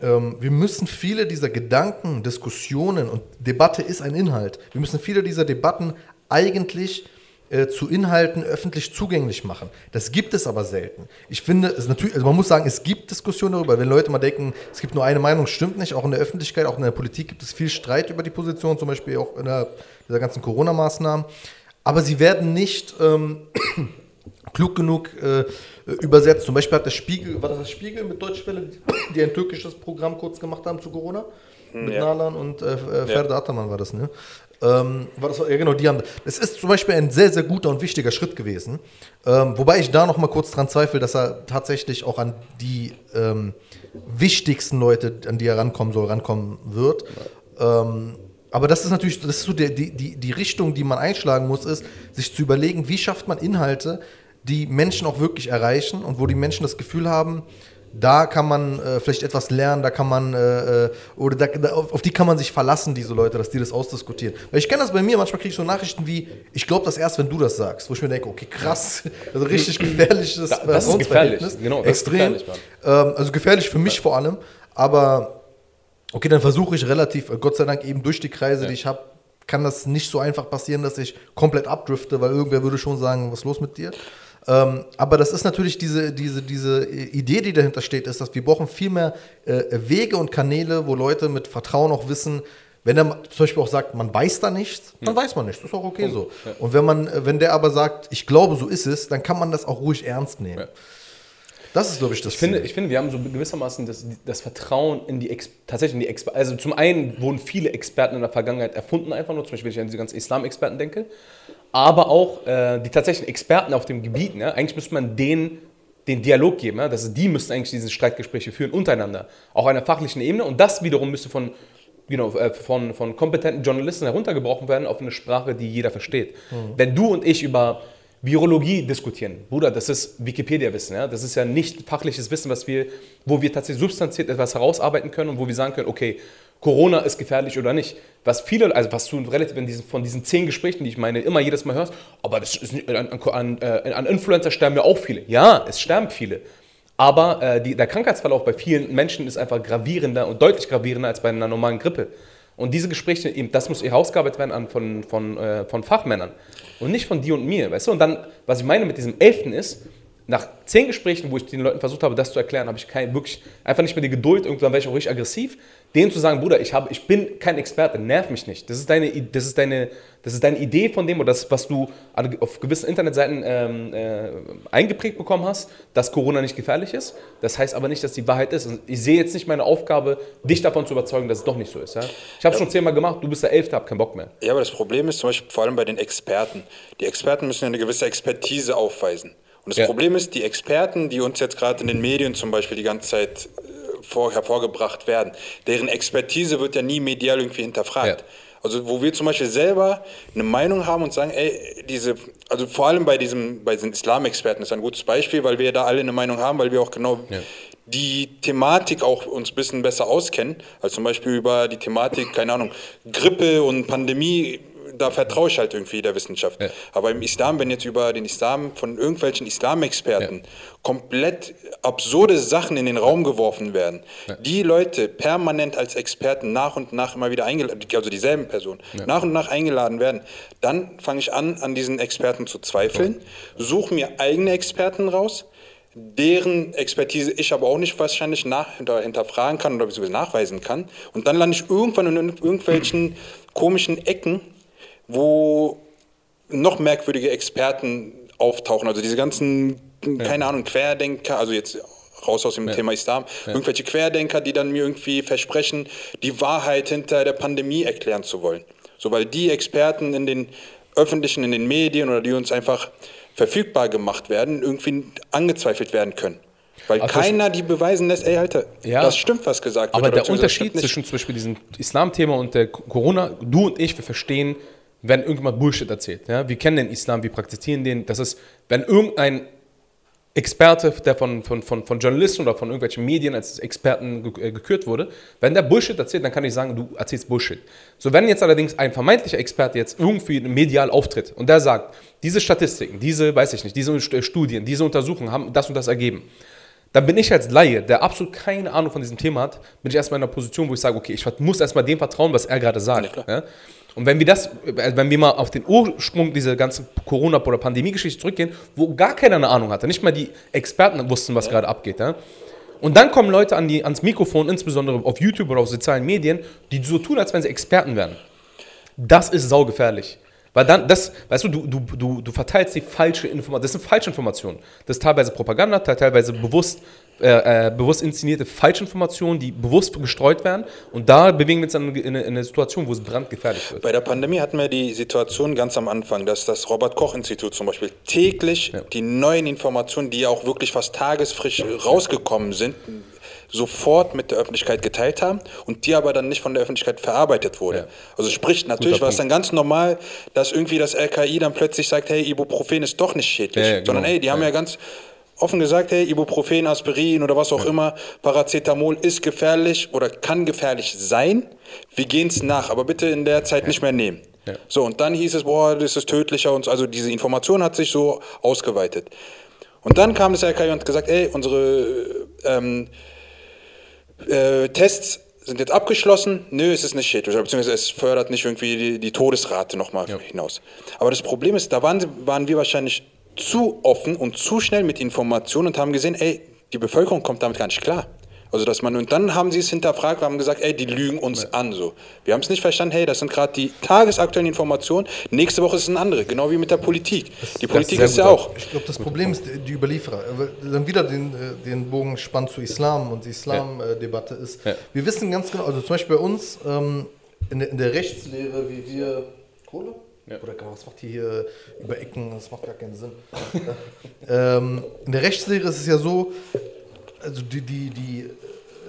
ähm, wir müssen viele dieser Gedanken, Diskussionen und Debatte ist ein Inhalt. Wir müssen viele dieser Debatten eigentlich äh, zu Inhalten öffentlich zugänglich machen. Das gibt es aber selten. Ich finde, es natürlich, also man muss sagen, es gibt Diskussionen darüber. Wenn Leute mal denken, es gibt nur eine Meinung, stimmt nicht. Auch in der Öffentlichkeit, auch in der Politik gibt es viel Streit über die Position, zum Beispiel auch in der, dieser ganzen Corona-Maßnahmen. Aber sie werden nicht ähm, klug genug äh, übersetzt. Zum Beispiel hat der Spiegel, war das der Spiegel mit Deutsche Welle, die ein türkisches Programm kurz gemacht haben zu Corona? Mit ja. Nalan und äh, äh, Ferdi Ataman war das, ne? Ähm, war das, ja genau, die haben. Es ist zum Beispiel ein sehr, sehr guter und wichtiger Schritt gewesen. Ähm, wobei ich da noch mal kurz dran zweifle, dass er tatsächlich auch an die ähm, wichtigsten Leute, an die er rankommen soll, rankommen wird. Ähm, aber das ist natürlich, das ist so die, die, die Richtung, die man einschlagen muss, ist, sich zu überlegen, wie schafft man Inhalte, die Menschen auch wirklich erreichen und wo die Menschen das Gefühl haben, da kann man äh, vielleicht etwas lernen, da kann man, äh, äh, oder da, da, auf, die kann man sich verlassen, diese Leute, dass die das ausdiskutieren. Weil ich kenne das bei mir, manchmal kriege ich so Nachrichten wie, ich glaube das erst, wenn du das sagst, wo ich mir denke, okay, krass, also richtig gefährliches Da- das ist gefährlich, genau, das ist Extrem. gefährlich, ähm, also gefährlich für mich vor allem, aber okay, dann versuche ich relativ, äh, Gott sei Dank eben durch die Kreise, die ich habe, kann das nicht so einfach passieren, dass ich komplett abdrifte, weil irgendwer würde schon sagen, was ist los mit dir? Ähm, aber das ist natürlich diese, diese, diese Idee, die dahinter steht, ist, dass wir brauchen viel mehr äh, Wege und Kanäle, wo Leute mit Vertrauen auch wissen, wenn er zum Beispiel auch sagt, man weiß da nichts, dann weiß man nichts. Das ist auch okay so. Und wenn man, äh, wenn der aber sagt, ich glaube, so ist es, dann kann man das auch ruhig ernst nehmen. Ja. Das ist, glaube ich, das Ich finde, ich finde, wir haben so gewissermaßen das, das Vertrauen in die Ex tatsächlich in die Experten. Also zum einen wurden viele Experten in der Vergangenheit erfunden, einfach nur, zum Beispiel, wenn ich an diese ganzen Islam-Experten denke, aber auch äh, die tatsächlichen Experten auf dem Gebiet. Ne? Eigentlich müsste man denen den Dialog geben. Ja? Das ist, die müssten eigentlich diese Streitgespräche führen untereinander, auch auf einer fachlichen Ebene. Und das wiederum müsste von genau, äh, von, von kompetenten Journalisten heruntergebrochen werden auf eine Sprache, die jeder versteht. Wenn du und ich über Virologie diskutieren, Bruder, das ist Wikipedia-Wissen, ja? das ist ja nicht fachliches Wissen, was wir, wo wir tatsächlich substanziert etwas herausarbeiten können und wo wir sagen können, okay, Corona ist gefährlich oder nicht. Was viele, also was du relativ diesen, von diesen zehn Gesprächen, die ich meine, immer jedes Mal hörst, aber das ist an, an, äh, an Influencer sterben ja auch viele. Ja, es sterben viele. Aber äh, die, der Krankheitsverlauf bei vielen Menschen ist einfach gravierender und deutlich gravierender als bei einer normalen Grippe. Und diese Gespräche, eben, das muss herausgearbeitet werden an, von, von, äh, von Fachmännern und nicht von dir und mir, weißt du? Und dann, was ich meine mit diesem Elften ist, nach zehn Gesprächen, wo ich den Leuten versucht habe, das zu erklären, habe ich kein, wirklich einfach nicht mehr die Geduld, irgendwann wäre ich auch richtig aggressiv, denen zu sagen, Bruder, ich, habe, ich bin kein Experte, nerv mich nicht. Das ist deine, das ist deine, das ist deine Idee von dem oder das, was du an- auf gewissen Internetseiten ähm, äh, eingeprägt bekommen hast, dass Corona nicht gefährlich ist. Das heißt aber nicht, dass die Wahrheit ist. Und ich sehe jetzt nicht meine Aufgabe, dich davon zu überzeugen, dass es doch nicht so ist. Ja? Ich habe es schon zehnmal gemacht, du bist der Elfte, hab keinen Bock mehr. Ja, aber das Problem ist zum Beispiel vor allem bei den Experten. Die Experten müssen ja eine gewisse Expertise aufweisen. Und das Ja. Problem ist, die Experten, die uns jetzt gerade in den Medien zum Beispiel die ganze Zeit äh, vor, hervorgebracht werden. Deren Expertise wird ja nie medial irgendwie hinterfragt. Ja. Also wo wir zum Beispiel selber eine Meinung haben und sagen, ey, diese, also vor allem bei diesem, bei diesen Islamexperten ist ein gutes Beispiel, weil wir da alle eine Meinung haben, weil wir auch genau Ja. die Thematik auch uns ein bisschen besser auskennen, als zum Beispiel über die Thematik, keine Ahnung, Grippe und Pandemie, da vertraue ich halt irgendwie der Wissenschaft. Ja. Aber im Islam, wenn jetzt über den Islam von irgendwelchen Islamexperten komplett absurde Sachen in den Raum geworfen werden, die Leute permanent als Experten nach und nach immer wieder eingeladen, also dieselben Personen, nach und nach eingeladen werden, dann fange ich an, an diesen Experten zu zweifeln, suche mir eigene Experten raus, deren Expertise ich aber auch nicht wahrscheinlich nach, hinter, hinterfragen kann oder beziehungsweise nachweisen kann. Und dann lande ich irgendwann in irgendwelchen komischen Ecken, wo noch merkwürdige Experten auftauchen. Also diese ganzen, keine Ahnung, Querdenker, also jetzt raus aus dem Thema Islam, irgendwelche Querdenker, die dann mir irgendwie versprechen, die Wahrheit hinter der Pandemie erklären zu wollen. So, weil die Experten in den öffentlichen, in den Medien oder die uns einfach verfügbar gemacht werden, irgendwie angezweifelt werden können. Weil Also keiner die beweisen lässt, ey, Alter, Ja. das stimmt, was gesagt Aber wird. oder der Unterschied zwischen zum Beispiel diesem Islam-Thema und der Corona, du und ich, wir verstehen, wenn irgendjemand Bullshit erzählt. Ja? Wir kennen den Islam, wir praktizieren den. Das ist, wenn irgendein Experte, der von, von, von, von Journalisten oder von irgendwelchen Medien als Experten äh, gekürt wurde, wenn der Bullshit erzählt, dann kann ich sagen, du erzählst Bullshit. So, wenn jetzt allerdings ein vermeintlicher Experte jetzt irgendwie medial auftritt und der sagt, diese Statistiken, diese, weiß ich nicht, diese St- Studien, diese Untersuchungen haben das und das ergeben, dann bin ich als Laie, der absolut keine Ahnung von diesem Thema hat, bin ich erstmal in einer Position, wo ich sage, okay, ich muss erstmal dem vertrauen, was er gerade sagt. Ja? Und wenn wir das, äh, wenn wir mal auf den Ursprung dieser ganzen Corona- oder Pandemie-Geschichte zurückgehen, wo gar keiner eine Ahnung hatte, nicht mal die Experten wussten, was gerade abgeht. Ja? Und dann kommen Leute an die, ans Mikrofon, insbesondere auf YouTube oder auf sozialen Medien, die so tun, als wenn sie Experten wären. Das ist saugefährlich. Weil dann, das, weißt du, du, du, du, du verteilst die falsche Information. Das sind falsche Informationen. Das ist teilweise Propaganda, teilweise bewusst, äh, äh, bewusst inszenierte Falschinformationen, die bewusst gestreut werden. Und da bewegen wir uns dann in eine, in eine Situation, wo es brandgefährlich wird. Bei der Pandemie hatten wir die Situation ganz am Anfang, dass das Robert-Koch-Institut zum Beispiel täglich die neuen Informationen, die ja auch wirklich fast tagesfrisch rausgekommen sind, sofort mit der Öffentlichkeit geteilt haben und die aber dann nicht von der Öffentlichkeit verarbeitet wurde. Ja. Also sprich, natürlich Guter war es dann ganz normal, dass irgendwie das RKI dann plötzlich sagt, hey, Ibuprofen ist doch nicht schädlich, Ja, ja, sondern genau. ey, die haben ja ganz offen gesagt, hey, Ibuprofen, Aspirin oder was auch immer, Paracetamol ist gefährlich oder kann gefährlich sein. Wir gehen es nach, aber bitte in der Zeit nicht mehr nehmen. Ja. So, und dann hieß es, boah, das ist tödlicher und so. Also diese Information hat sich so ausgeweitet. Und dann kam das RKI und hat gesagt, ey, unsere ähm, äh, Tests sind jetzt abgeschlossen. Nö, es ist nicht schädlich, beziehungsweise es fördert nicht irgendwie die, die Todesrate nochmal hinaus. Aber das Problem ist, da waren, waren wir wahrscheinlich zu offen und zu schnell mit Informationen und haben gesehen, ey, die Bevölkerung kommt damit gar nicht klar. Also dass man und dann haben sie es hinterfragt haben gesagt, ey, die lügen uns an so. Wir haben es nicht verstanden, hey, das sind gerade die tagesaktuellen Informationen. Nächste Woche ist es eine andere, genau wie mit der Politik. Die Politik ist ja auch Ich glaube, das Problem ist die Überlieferer. Aber Dann wieder den, äh, den Bogen spannt zu Islam und die Islam-Debatte ist. Ja. Wir wissen ganz genau, also zum Beispiel bei uns ähm, in, der, in der Rechtslehre, wie wir. Kohle? Ja. Oder was macht die hier über Ecken? Das macht gar keinen Sinn. ähm, in der Rechtslehre ist es ja so, also die, die, die,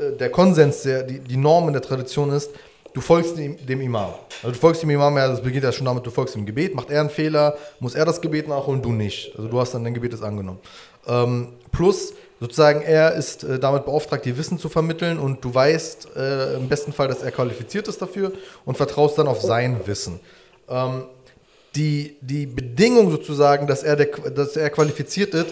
äh, der Konsens, der, die, die Norm in der Tradition ist, du folgst dem, dem Imam. Also du folgst dem Imam, ja, das beginnt ja schon damit, du folgst dem Gebet, macht er einen Fehler, muss er das Gebet nachholen, du nicht. Also du hast dann dein Gebet ist angenommen. Ähm, plus, sozusagen, er ist äh, damit beauftragt, dir Wissen zu vermitteln und du weißt äh, im besten Fall, dass er qualifiziert ist dafür und vertraust dann auf sein Wissen. Ähm, die, die Bedingung sozusagen, dass er, der, dass er qualifiziert ist,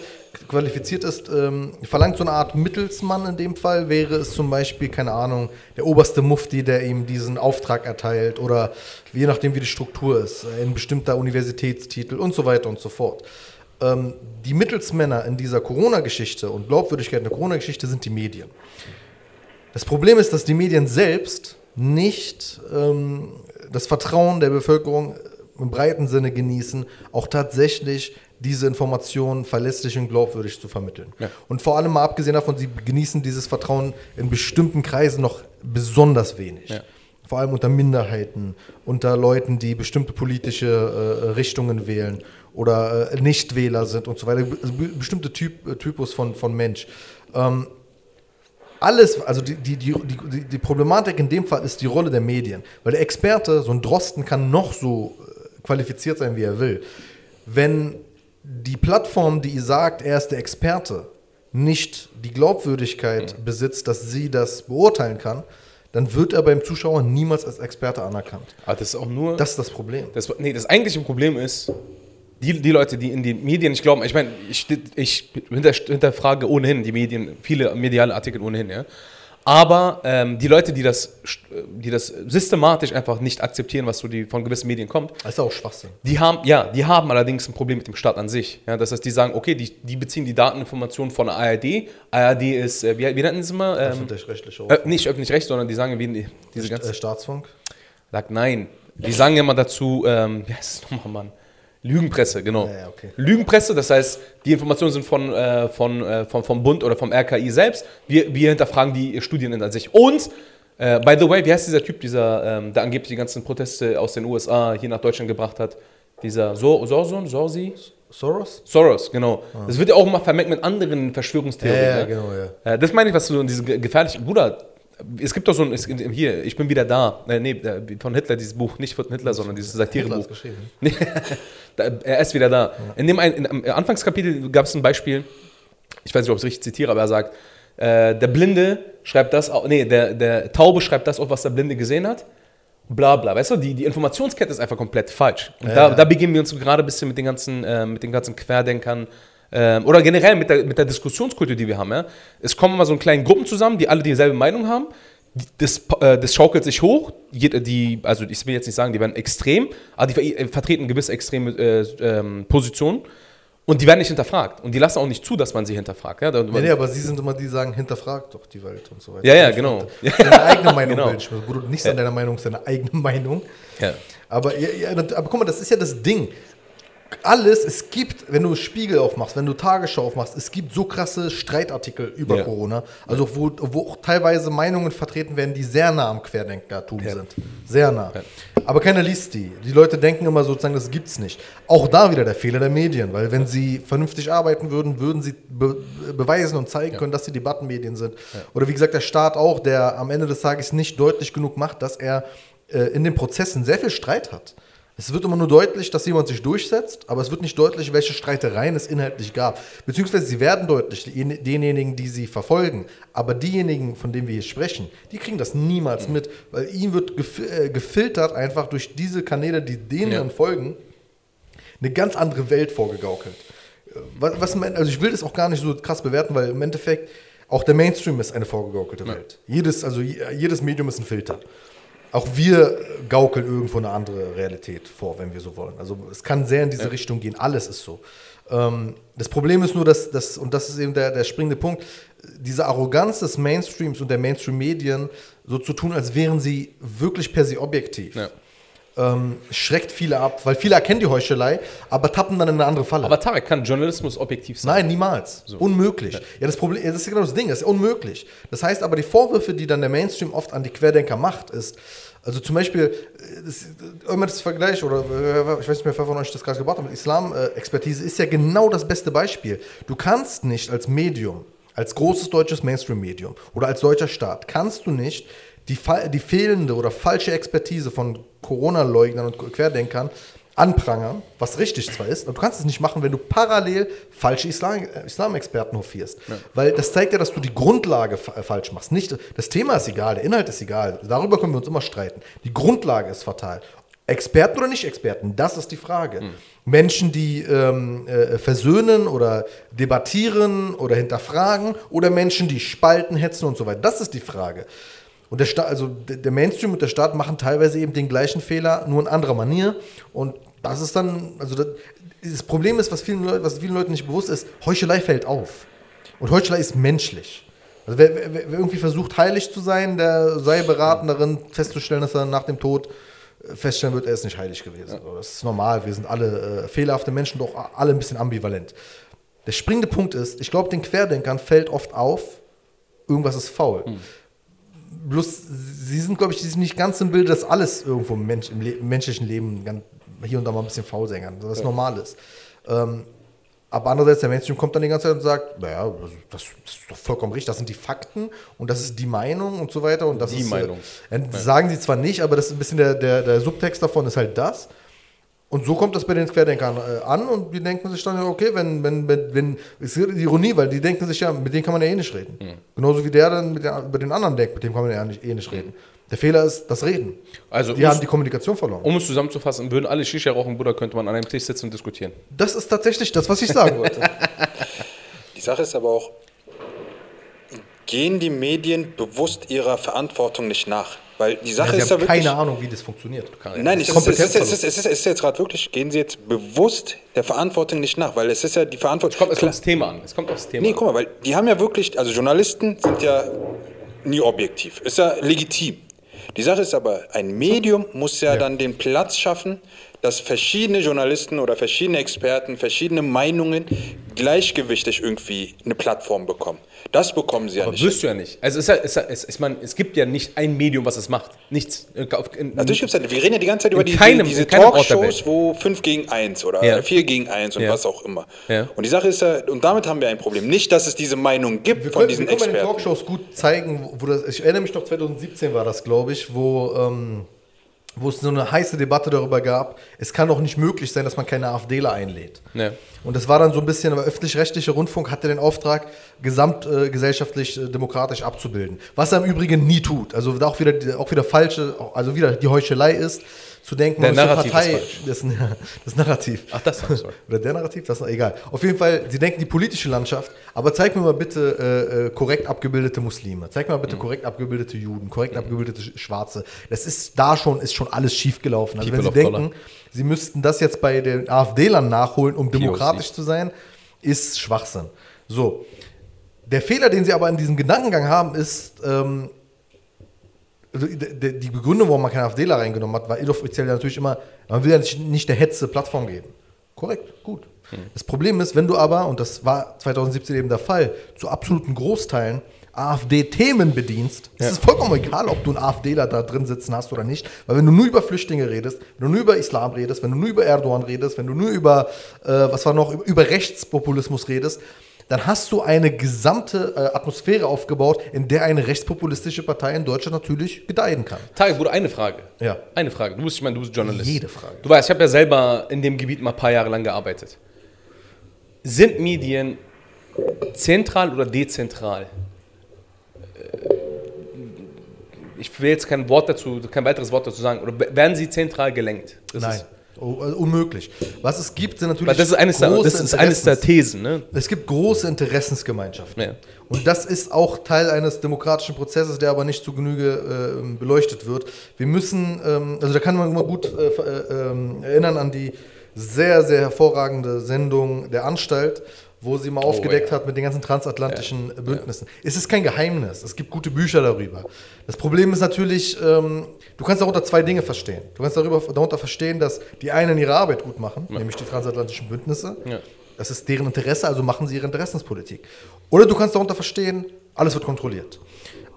qualifiziert ist ähm, verlangt so eine Art Mittelsmann in dem Fall, wäre es zum Beispiel, keine Ahnung, der oberste Mufti, der ihm diesen Auftrag erteilt oder je nachdem, wie die Struktur ist, ein bestimmter Universitätstitel und so weiter und so fort. Ähm, die Mittelsmänner in dieser Corona-Geschichte und Glaubwürdigkeit in der Corona-Geschichte sind die Medien. Das Problem ist, dass die Medien selbst nicht ähm, das Vertrauen der Bevölkerung im breiten Sinne genießen, auch tatsächlich diese Informationen verlässlich und glaubwürdig zu vermitteln. Ja. Und vor allem mal abgesehen davon, sie genießen dieses Vertrauen in bestimmten Kreisen noch besonders wenig. Ja. Vor allem unter Minderheiten, unter Leuten, die bestimmte politische äh, Richtungen wählen oder äh, Nichtwähler sind und so weiter. Also be- bestimmte typ, äh, Typus von, von Mensch. Ähm, alles, also die, die, die, die, die Problematik in dem Fall ist die Rolle der Medien. Weil der Experte, so ein Drosten, kann noch so äh, qualifiziert sein, wie er will. Wenn die Plattform, die sagt, er ist der Experte, nicht die Glaubwürdigkeit besitzt, dass sie das beurteilen kann, dann wird er beim Zuschauer niemals als Experte anerkannt. Aber das ist auch nur. Das ist das Problem. Das, nee, das eigentliche Problem ist, die, die Leute, die in die Medien nicht glauben, ich meine, ich, ich hinter, hinterfrage ohnehin die Medien, viele mediale Artikel ohnehin, ja. Aber ähm, die Leute, die das, die das systematisch einfach nicht akzeptieren, was so die, von gewissen Medien kommt, Das ist auch Schwachsinn. die haben, ja, die haben allerdings ein Problem mit dem Staat an sich. Ja, das heißt, die sagen, okay, die, die beziehen die Dateninformationen von der ARD. ARD ist, äh, wie, wie nennen sie es immer? Ähm, Öffentlich-rechtliche äh, nicht öffentlich recht, sondern die sagen, wie die- diese ganze äh, Staatsfunk. Sagt nein. Die sagen immer dazu, ähm, wie heißt es nochmal, Mann? Lügenpresse, genau. Ja, okay. Lügenpresse, das heißt, die Informationen sind von, äh, von, äh, vom, vom Bund oder vom RKI selbst. Wir, wir hinterfragen die Studien an sich. Und, äh, by the way, wie heißt dieser Typ, dieser, ähm, der angeblich die ganzen Proteste aus den USA hier nach Deutschland gebracht hat? Dieser Sor Sorson, Sorsi? Soros? Soros, genau. Das wird ja auch immer vermengt mit anderen Verschwörungstheorien. Ja, ja, ne? genau, ja. Äh, das meine ich, was du in diese ge- gefährlichen. Bruder, es gibt doch so ein. Es, hier, ich bin wieder da. Äh, nee, äh, von Hitler, dieses Buch. Nicht von Hitler, sondern dieses Satirebuch. Nee, er ist wieder da. In dem ein, in, Anfangskapitel gab es ein Beispiel. Ich weiß nicht, ob ich es richtig zitiere, aber er sagt: äh, Der Blinde schreibt das. Auf, nee, der, der Taube schreibt das auf, was der Blinde gesehen hat. Bla bla. Weißt du, die, die Informationskette ist einfach komplett falsch. Und Ja, da, ja. da beginnen wir uns gerade ein bisschen mit den ganzen, äh, mit den ganzen Querdenkern ähm, oder generell mit der, mit der Diskussionskultur, die wir haben. Ja? Es kommen mal so in kleinen Gruppen zusammen, die alle dieselbe Meinung haben. Das, äh, das schaukelt sich hoch. Die, also ich will jetzt nicht sagen, die werden extrem, aber die äh, vertreten gewisse extreme äh, ähm, Positionen und die werden nicht hinterfragt. Und die lassen auch nicht zu, dass man sie hinterfragt. Ja? Nee, nee, aber sie sind immer die, die sagen, hinterfragt doch die Welt und so weiter. Ja, ja, genau. Deine eigene Meinung Genau. Wo du nicht an deiner Meinung ist, deine eigene Meinung. Ja. Aber, ja, ja, aber guck mal, das ist ja das Ding. Alles, es gibt, wenn du Spiegel aufmachst, wenn du Tagesschau aufmachst, es gibt so krasse Streitartikel über Ja. Corona, also wo, wo auch teilweise Meinungen vertreten werden, die sehr nah am Querdenkertum Ja. sind. Sehr nah. Ja. Aber keiner liest die. Die Leute denken immer sozusagen, das gibt's nicht. Auch da wieder der Fehler der Medien, weil wenn sie vernünftig arbeiten würden, würden sie be beweisen und zeigen können, dass sie Debattenmedien sind. Oder wie gesagt, der Staat auch, der am Ende des Tages nicht deutlich genug macht, dass er äh, in den Prozessen sehr viel Streit hat. Es wird immer nur deutlich, dass jemand sich durchsetzt, aber es wird nicht deutlich, welche Streitereien es inhaltlich gab. Beziehungsweise sie werden deutlich, denjenigen, die sie verfolgen. Aber diejenigen, von denen wir hier sprechen, die kriegen das niemals mit, weil ihnen wird äh, gefiltert einfach durch diese Kanäle, die denen Ja. folgen, eine ganz andere Welt vorgegaukelt. Äh, Was, was, also ich will das auch gar nicht so krass bewerten, weil im Endeffekt auch der Mainstream ist eine vorgegaukelte Welt. Jedes, also je- jedes Medium ist ein Filter. Auch wir gaukeln irgendwo eine andere Realität vor, wenn wir so wollen. Also es kann sehr in diese Richtung gehen. Alles ist so. Ähm, das Problem ist nur, dass, dass und das ist eben der, der springende Punkt, diese Arroganz des Mainstreams und der Mainstream-Medien so zu tun, als wären sie wirklich per se objektiv. Ja. Ähm, schreckt viele ab, weil viele erkennen die Heuchelei, aber tappen dann in eine andere Falle. Aber Tarek, kann Journalismus objektiv sein? Nein, niemals. Unmöglich. Ja. das Problem, das ist genau das Ding, das ist unmöglich. Das heißt aber, die Vorwürfe, die dann der Mainstream oft an die Querdenker macht, ist, also zum Beispiel, äh, das, immer das Vergleich, oder äh, ich weiß nicht mehr, wer von euch das gerade gebracht hat, mit Islam-Expertise ist ja genau das beste Beispiel. Du kannst nicht als Medium, als großes deutsches Mainstream-Medium oder als deutscher Staat, kannst du nicht die, die fehlende oder falsche Expertise von Corona-Leugnern und Querdenkern anprangern, was richtig zwar ist, aber du kannst es nicht machen, wenn du parallel falsche Islam, äh, Islam-Experten hofierst. Weil das zeigt ja, dass du die Grundlage fa- äh, falsch machst. Nicht, das Thema ist egal, der Inhalt ist egal. Darüber können wir uns immer streiten. Die Grundlage ist fatal. Experten oder nicht Experten, das ist die Frage. Menschen, die ähm, äh, versöhnen oder debattieren oder hinterfragen oder Menschen, die spalten, hetzen und so weiter. Das ist die Frage. Und der Staat, also der Mainstream und der Staat machen teilweise eben den gleichen Fehler, nur in anderer Manier. Und das ist dann, also das, das Problem ist, was vielen, Leuten, was vielen Leuten nicht bewusst ist, Heuchelei fällt auf. Und Heuchelei ist menschlich. Also wer, wer, wer irgendwie versucht, heilig zu sein, der sei beraten darin, festzustellen, dass er nach dem Tod äh, feststellen wird, er ist nicht heilig gewesen. So, Das ist normal, wir sind alle äh, fehlerhafte Menschen, doch alle ein bisschen ambivalent. Der springende Punkt ist, ich glaube, den Querdenkern fällt oft auf, irgendwas ist faul. Bloß, sie sind, glaube ich, die sind nicht ganz im Bild, dass alles irgendwo im, Mensch, im, Le im menschlichen Leben ganz, hier und da mal ein bisschen faul sein kann, was normal ist. Ähm, Aber andererseits, der Mainstream kommt dann die ganze Zeit und sagt, naja, also das, das ist doch vollkommen richtig, das sind die Fakten und das ist die Meinung und so weiter. Und das Die ist, äh, Meinung. äh, Sagen sie zwar nicht, aber das ist ein bisschen der, der, der Subtext davon ist halt das. Und so kommt das bei den Querdenkern äh, an und die denken sich dann, ja, okay, wenn, wenn, wenn, wenn, es ist die Ironie, weil die denken sich ja, mit denen kann man ja eh nicht reden. Mhm. Genauso wie der dann mit den, über den anderen denkt, mit dem kann man ja nicht, eh nicht reden. Der Fehler ist das Reden. Also, Die um haben es- die Kommunikation verloren. um es zusammenzufassen, würden alle Shisha rauchen, Bruder, könnte man an einem Tisch sitzen und diskutieren. Das ist tatsächlich das, was ich sagen wollte. Die Sache ist aber auch, gehen die Medien bewusst ihrer Verantwortung nicht nach? Weil die Sache Ja, ist ja wirklich. keine Ahnung, wie das funktioniert. Nein, es ist, es, ist, es, ist, es, ist, es ist jetzt gerade wirklich, gehen Sie jetzt bewusst der Verantwortung nicht nach, weil es ist ja die Verantwortung. Kommt, es kommt aufs Thema an. Es kommt aufs Thema Nee, guck mal, weil die haben ja wirklich, also Journalisten sind ja nie objektiv. Ist ja legitim. Die Sache ist aber, ein Medium muss ja, dann den Platz schaffen, dass verschiedene Journalisten oder verschiedene Experten, verschiedene Meinungen gleichgewichtig irgendwie eine Plattform bekommen. Das bekommen sie ja Aber nicht. wirst du ja nicht. Also es, ist ja, es, ist ja- es, es gibt ja nicht ein Medium, was es macht. Nichts. In- auf- in- Natürlich gibt's ja, wir reden ja die ganze Zeit über die, keinem- die, diese in Talkshows, wo 5 gegen 1 oder Ja. 4 gegen 1 und Ja. was auch immer. Ja. Und die Sache ist ja, und damit haben wir ein Problem. Nicht, dass es diese Meinung gibt Wir von können, diesen wir können bei den Experten. Talkshows gut zeigen, wo, wo das, ich erinnere mich noch, 2017 war das, glaube ich, wo, ähm, wo es so eine heiße Debatte darüber gab, es kann doch nicht möglich sein, dass man keine AfDler einlädt. Ja. Und das war dann so ein bisschen, aber öffentlich-rechtlicher Rundfunk hatte den Auftrag, gesamtgesellschaftlich äh, äh, demokratisch abzubilden. Was er im Übrigen nie tut. Also auch wieder, auch wieder falsche, also wieder die Heuchelei ist, zu denken, Der ist Narrativ ist falsch. das, das Narrativ. Ach, das, sorry. Oder der Narrativ, das ist egal. Auf jeden Fall, sie denken die politische Landschaft, aber zeig mir mal bitte äh, äh, korrekt abgebildete Muslime. Zeig mir mal bitte Mhm. korrekt abgebildete Juden, korrekt abgebildete Sch- Schwarze. Das ist da schon, ist schon alles schiefgelaufen. Also wenn sie denken, sie müssten das jetzt bei den AfD-Lern nachholen, um POC. demokratisch zu sein, ist Schwachsinn. So. Der Fehler, den sie aber in diesem Gedankengang haben, ist, ähm, also die Begründung, warum man keine AfDler reingenommen hat, war inoffiziell natürlich immer, man will ja nicht, der Hetze Plattform geben. Korrekt, gut. Das Problem ist, wenn du aber, und das war 2017 eben der Fall, zu absoluten Großteilen AfD-Themen bedienst, Ja. es ist vollkommen egal, ob du einen AfDler da drin sitzen hast oder nicht, weil wenn du nur über Flüchtlinge redest, wenn du nur über Islam redest, wenn du nur über Erdogan redest, wenn du nur über, äh, was war noch, über Rechtspopulismus redest, dann hast du eine gesamte äh, Atmosphäre aufgebaut, in der eine rechtspopulistische Partei in Deutschland natürlich gedeihen kann. Tage, Bruder, eine Frage. Ja. Eine Frage. Du bist, ich meine, du bist Journalist. Jede Frage. Du weißt, ich habe ja selber in dem Gebiet mal ein paar Jahre lang gearbeitet. Sind Medien zentral oder dezentral? Äh, Ich will jetzt kein Wort dazu, kein weiteres Wort dazu sagen. Oder werden sie zentral gelenkt? Das Nein, unmöglich. Was es gibt, sind natürlich weil das ist eines, der, das ist eines der Thesen. Ne? Es gibt große Interessensgemeinschaften. Ja. Und das ist auch Teil eines demokratischen Prozesses, der aber nicht zu Genüge äh, beleuchtet wird. Wir müssen, ähm, also da kann man immer gut äh, äh, ähm, erinnern an die sehr, sehr hervorragende Sendung der Anstalt, wo sie mal aufgedeckt Oh, ja. hat mit den ganzen transatlantischen äh, Bündnissen. Es ist kein Geheimnis, es gibt gute Bücher darüber. Das Problem ist natürlich, ähm, du kannst darunter zwei Dinge verstehen. Du kannst darüber, darunter verstehen, dass die einen ihre Arbeit gut machen, nämlich die transatlantischen Bündnisse. Ja. Das ist deren Interesse, also machen sie ihre Interessenspolitik. Oder du kannst darunter verstehen, alles wird kontrolliert.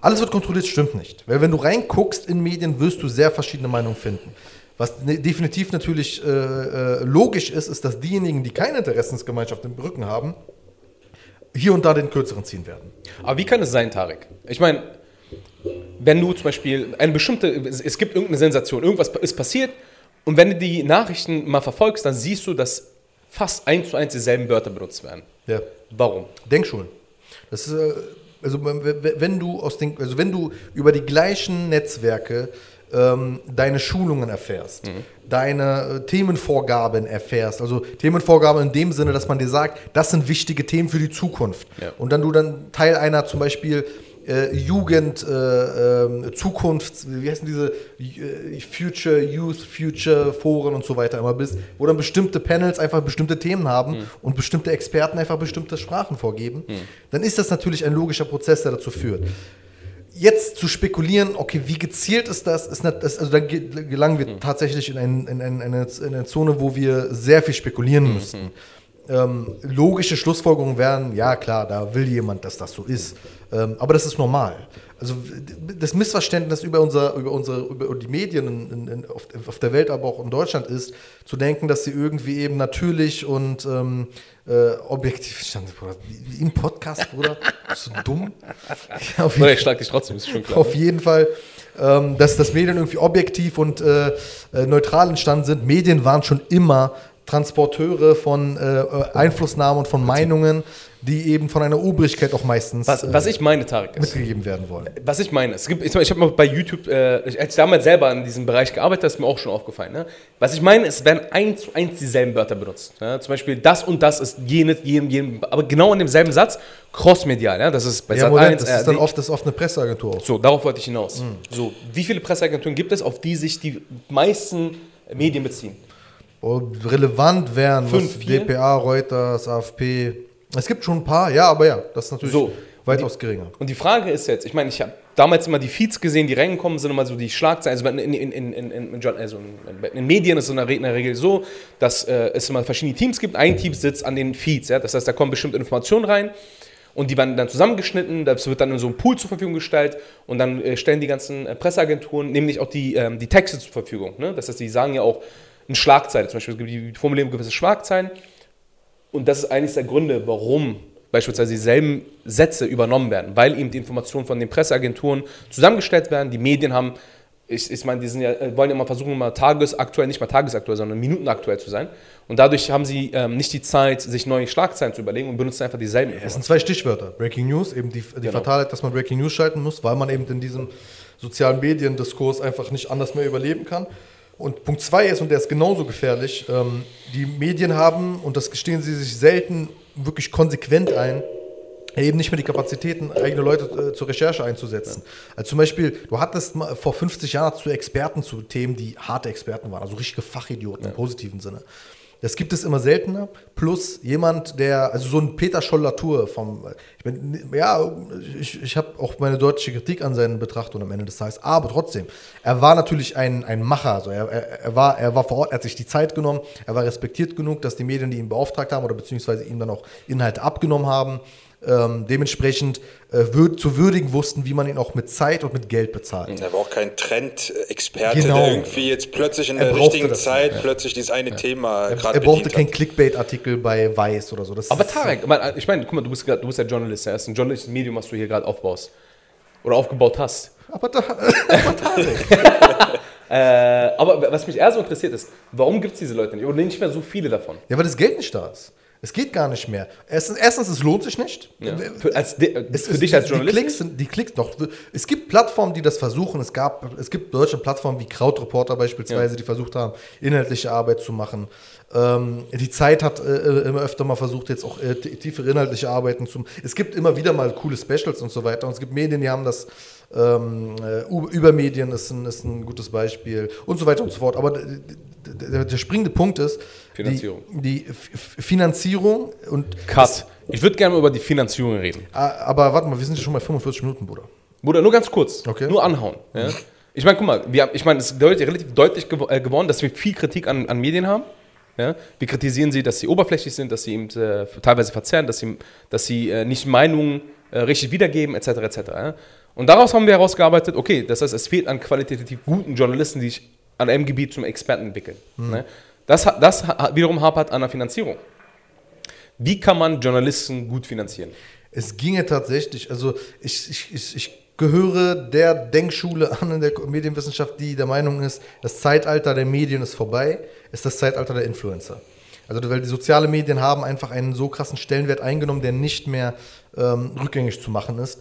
Alles wird kontrolliert, stimmt nicht. Weil wenn du reinguckst in Medien, wirst du sehr verschiedene Meinungen finden. Was ne, definitiv natürlich äh, äh, logisch ist, ist, dass diejenigen, die keine Interessensgemeinschaft im Rücken haben, hier und da den kürzeren ziehen werden. Aber wie kann es sein, Tarek? Ich meine, wenn du zum Beispiel eine bestimmte, es gibt irgendeine Sensation, irgendwas ist passiert und wenn du die Nachrichten mal verfolgst, dann siehst du, dass fast eins zu eins dieselben Wörter benutzt werden. Ja. Warum? Denkschulen. Das ist, äh, also wenn du aus den, also wenn du über die gleichen Netzwerke ähm, deine Schulungen erfährst, deine äh, Themenvorgaben erfährst, also Themenvorgaben in dem Sinne, dass man dir sagt, das sind wichtige Themen für die Zukunft. Ja. Und dann du dann Teil einer zum Beispiel äh, Jugend, äh, ähm, Zukunfts, wie heißen diese äh, Future Youth, Future Foren und so weiter immer bist, wo dann bestimmte Panels einfach bestimmte Themen haben und bestimmte Experten einfach bestimmte Sprachen vorgeben, dann ist das natürlich ein logischer Prozess, der dazu führt. Jetzt zu spekulieren, okay, wie gezielt ist das, ist nicht, also da ge- gelangen wir tatsächlich in, ein, in, ein, eine, in eine Zone, wo wir sehr viel spekulieren müssen. Ähm, logische Schlussfolgerung wären, ja klar, da will jemand, dass das so ist. Ähm, aber das ist normal. Also das Missverständnis über, unser, über, unsere, über die Medien in, in, auf, auf, der Welt, aber auch in Deutschland ist, zu denken, dass sie irgendwie eben natürlich und ähm, äh, objektiv stand, wie im Podcast, Bruder, so dumm. Ja, auf jeden, ich schlag dich trotzdem, ist schon klar. Auf ne? jeden Fall, ähm, dass das Medien irgendwie objektiv und äh, äh, neutral entstanden sind. Medien waren schon immer Transporteure von äh, Einflussnahmen und von Meinungen, die eben von einer Obrigkeit auch meistens was, was ich meine, Tarek, mitgegeben werden wollen. Was ich meine, es gibt, ich, ich habe mal bei YouTube, äh, als ich damals selber in diesem Bereich gearbeitet habe, ist mir auch schon aufgefallen. Ne? Was ich meine, es werden eins zu eins dieselben Wörter benutzt. Ne? Zum Beispiel das und das ist jenes, jenem, jenem, aber genau in demselben Satz, crossmedial. Ja? Das ist bei ja, Sat Moment, 1, das ist dann oft, das ist oft eine Presseagentur. So, darauf wollte ich hinaus. Mhm. So, wie viele Presseagenturen gibt es, auf die sich die meisten Medien beziehen? Relevant wären, Fünf, was DPA, Reuters, AFP. Es gibt schon ein paar, ja, aber ja, das ist natürlich so, weitaus geringer. Und die Frage ist jetzt, ich meine, ich habe damals immer die Feeds gesehen, die reingekommen sind, immer so die Schlagzeilen. Also in, in, in, in, also in Medien ist es in der, Regel so, dass äh, es immer verschiedene Teams gibt. Ein Team sitzt an den Feeds, ja? das heißt, da kommen bestimmte Informationen rein und die werden dann zusammengeschnitten, das wird dann in so einem Pool zur Verfügung gestellt und dann äh, stellen die ganzen äh, Presseagenturen nämlich auch die, ähm, die Texte zur Verfügung. Ne? Das heißt, die sagen ja auch, eine Schlagzeile. Zum Beispiel, die formulieren gewisse Schlagzeilen. Und das ist eines der Gründe, warum beispielsweise dieselben Sätze übernommen werden, weil eben die Informationen von den Presseagenturen zusammengestellt werden. Die Medien haben, ich, ich meine, die sind ja, äh, wollen ja immer versuchen, mal tagesaktuell, nicht mal tagesaktuell, sondern minutenaktuell zu sein. Und dadurch haben sie ähm, nicht die Zeit, sich neue Schlagzeilen zu überlegen und benutzen einfach dieselben. Es sind zwei Stichwörter. Breaking News, eben die, die genau. Fatalheit, dass man Breaking News schalten muss, weil man eben in diesem sozialen Mediendiskurs einfach nicht anders mehr überleben kann. Und Punkt zwei ist, und der ist genauso gefährlich, ähm, die Medien haben, und das gestehen sie sich selten wirklich konsequent ein, eben nicht mehr die Kapazitäten, eigene Leute äh, zur Recherche einzusetzen. Also zum Beispiel, du hattest mal vor 50 Jahren zu Experten zu Themen, die harte Experten waren, also richtige Fachidioten ja. im positiven Sinne. Das gibt es immer seltener. Plus jemand, der, also so ein Peter Scholl-Latour vom, ich bin, ja, ich, ich habe auch meine deutliche Kritik an seinen Betrachtungen am Ende des Tages. Aber trotzdem, er war natürlich ein, ein Macher. Also er, er, er, war, er war vor Ort, er hat sich die Zeit genommen, er war respektiert genug, dass die Medien, die ihn beauftragt haben oder beziehungsweise ihm dann auch Inhalte abgenommen haben, ähm, dementsprechend äh, würd, zu würdigen wussten, wie man ihn auch mit Zeit und mit Geld bezahlt. Er war auch kein Trendexperte, genau. der irgendwie jetzt plötzlich in er der richtigen das, Zeit ja. plötzlich dieses eine ja. Thema er, gerade Er brauchte keinen Clickbait-Artikel bei Weiß oder so. Das Aber Tarek, ich meine, guck mal, du bist, du bist ja Journalist, ja. ist ein journalistisches Medium, was du hier gerade aufbaust. Oder aufgebaut hast. Aber, da, aber Tarek. äh, aber was mich eher so interessiert ist, warum gibt es diese Leute nicht? Oder nicht mehr so viele davon? Ja, weil das Geld nicht da ist. Es geht gar nicht mehr. Erstens, erstens es lohnt sich nicht. Ja. Für, als, es, für dich als Journalist? Die Klicks, sind, die Klicks doch. Es gibt Plattformen, die das versuchen. Es, gab, es gibt deutsche Plattformen wie Krautreporter beispielsweise, ja. die versucht haben, inhaltliche Arbeit zu machen. Ähm, die Zeit hat äh, äh immer öfter mal versucht, jetzt auch äh, tiefere inhaltliche Arbeiten zu. Es gibt immer wieder mal coole Specials und so weiter. Und es gibt Medien, die haben das. Ähm, äh, Übermedien ist ein, ist ein gutes Beispiel und so weiter und so fort. Aber der, der springende Punkt ist, Finanzierung. Die, die Finanzierung und. Cut. Ich würde gerne mal über die Finanzierung reden. Ah, aber warte mal, wir sind ja schon bei 45 Minuten, Bruder. Bruder, nur ganz kurz. Okay. Nur anhauen. Ja? Ich meine, guck mal, wir, ich meine, es ist relativ deutlich äh, geworden, dass wir viel Kritik an, an Medien haben. Ja? Wir kritisieren sie, dass sie oberflächlich sind, dass sie eben äh, teilweise verzerren, dass sie, dass sie äh, nicht Meinungen äh, richtig wiedergeben, etc. etc. Ja? Und daraus haben wir herausgearbeitet, okay, das heißt, es fehlt an qualitativ guten Journalisten, die sich an einem Gebiet zum Experten entwickeln. Mhm. Ne? Das, das wiederum hapert an der Finanzierung. Wie kann man Journalisten gut finanzieren? Es ginge tatsächlich, also ich, ich, ich, ich gehöre der Denkschule an in der Medienwissenschaft, die der Meinung ist, das Zeitalter der Medien ist vorbei, ist das Zeitalter der Influencer. Also weil die sozialen Medien haben einfach einen so krassen Stellenwert eingenommen, der nicht mehr ähm, rückgängig zu machen ist.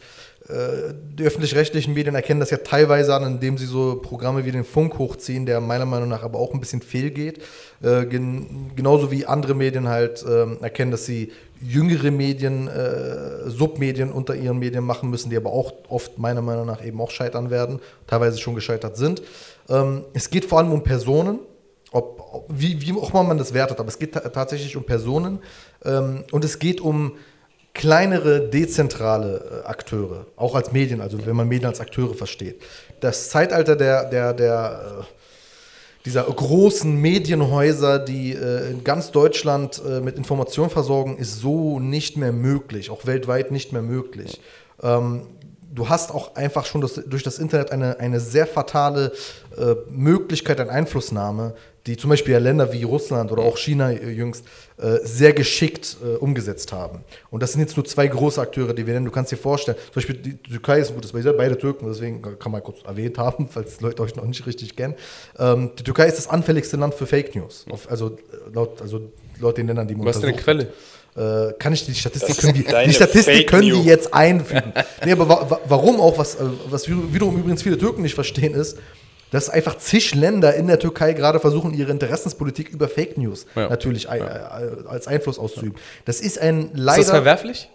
Äh, die öffentlich-rechtlichen Medien erkennen das ja teilweise an, indem sie so Programme wie den Funk hochziehen, der meiner Meinung nach aber auch ein bisschen fehlgeht. Äh, gen genauso wie andere Medien halt äh, erkennen, dass sie jüngere Medien, äh, Submedien unter ihren Medien machen müssen, die aber auch oft meiner Meinung nach eben auch scheitern werden, teilweise schon gescheitert sind. Ähm, es geht vor allem um Personen, ob, ob, wie, wie auch immer man das wertet, aber es geht tatsächlich um Personen ähm, und es geht um kleinere, dezentrale äh, Akteure, auch als Medien, also wenn man Medien als Akteure versteht. Das Zeitalter der, der, der, dieser großen Medienhäuser, die äh, in ganz Deutschland äh, mit Informationen versorgen, ist so nicht mehr möglich, auch weltweit nicht mehr möglich. Ähm, du hast auch einfach schon durch das Internet eine, eine sehr fatale äh, Möglichkeit an Einflussnahme, die zum Beispiel ja Länder wie Russland oder auch China äh, jüngst äh, sehr geschickt äh, umgesetzt haben. Und das sind jetzt nur zwei große Akteure, die wir nennen. Du kannst dir vorstellen, zum Beispiel die Türkei ist ein gutes Beispiel, beide Türken, deswegen kann man kurz erwähnt haben, falls Leute euch noch nicht richtig kennen. Ähm, die Türkei ist das anfälligste Land für Fake News. Auf, also, äh, laut, also laut den Ländern, die man Was ist deine Quelle? äh, kann ich die Statistik, können die, die Statistik Fake können News. die jetzt einfügen. nee, aber wa wa warum auch, was, äh, was wiederum übrigens viele Türken nicht verstehen, ist, dass einfach zig Länder in der Türkei gerade versuchen, ihre Interessenspolitik über Fake News Ja. natürlich ein, äh, als Einfluss auszuüben. Das ist ein Ist leider. das verwerflich?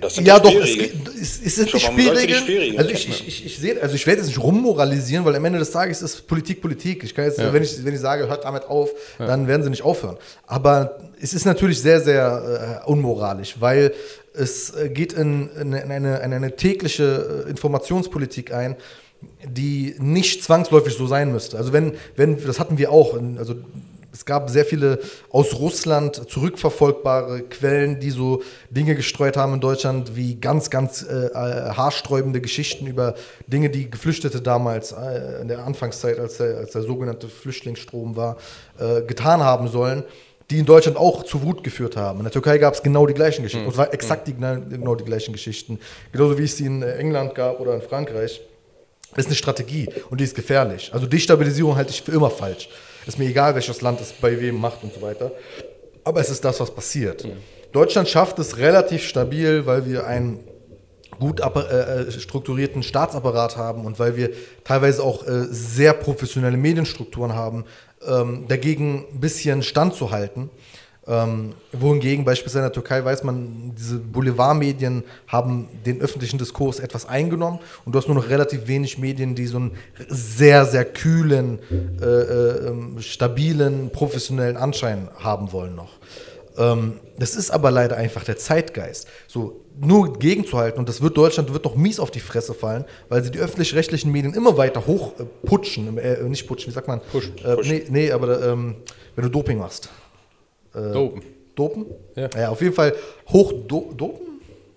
Das sind Ja, doch, es, es, es ist die Spielregeln. Also ich, ich, ich, ich sehe, also ich werde jetzt nicht rummoralisieren, weil am Ende des Tages ist Politik Politik. Ich kann jetzt, wenn, ich, wenn ich sage, hört damit auf, dann werden sie nicht aufhören. Aber es ist natürlich sehr, sehr äh, unmoralisch, weil es äh, geht in, in, eine, in eine tägliche äh, Informationspolitik ein, die nicht zwangsläufig so sein müsste. Also wenn, wenn, das hatten wir auch, also es gab sehr viele aus Russland zurückverfolgbare Quellen, die so Dinge gestreut haben in Deutschland, wie ganz, ganz äh, haarsträubende Geschichten über Dinge, die Geflüchtete damals äh, in der Anfangszeit, als der, als der sogenannte Flüchtlingsstrom war, äh, getan haben sollen, die in Deutschland auch zu Wut geführt haben. In der Türkei gab es genau die gleichen Geschichten. Und es war exakt die, genau die gleichen Geschichten. Genauso wie es die in England gab oder in Frankreich. Das ist eine Strategie und die ist gefährlich. Also Destabilisierung halte ich für immer falsch. Ist mir egal, welches Land es bei wem macht und so weiter. Aber es ist das, was passiert. Deutschland schafft es relativ stabil, weil wir einen gut äh, äh, strukturierten Staatsapparat haben und weil wir teilweise auch äh, sehr professionelle Medienstrukturen haben, ähm, dagegen ein bisschen standzuhalten. Ähm, wohingegen beispielsweise in der Türkei weiß man, diese Boulevardmedien haben den öffentlichen Diskurs etwas eingenommen und du hast nur noch relativ wenig Medien, die so einen sehr, sehr kühlen, äh, äh, ähm, stabilen, professionellen Anschein haben wollen noch. Ähm, das ist aber leider einfach der Zeitgeist. So nur gegenzuhalten und das wird Deutschland wird noch mies auf die Fresse fallen, weil sie die öffentlich-rechtlichen Medien immer weiter hoch äh, putschen, äh, nicht putschen, wie sagt man? Pushen. Äh, Nee, nee, aber ähm, wenn du Doping machst. Dopen. Dopen? Ja. ja auf jeden Fall hoch do dopen?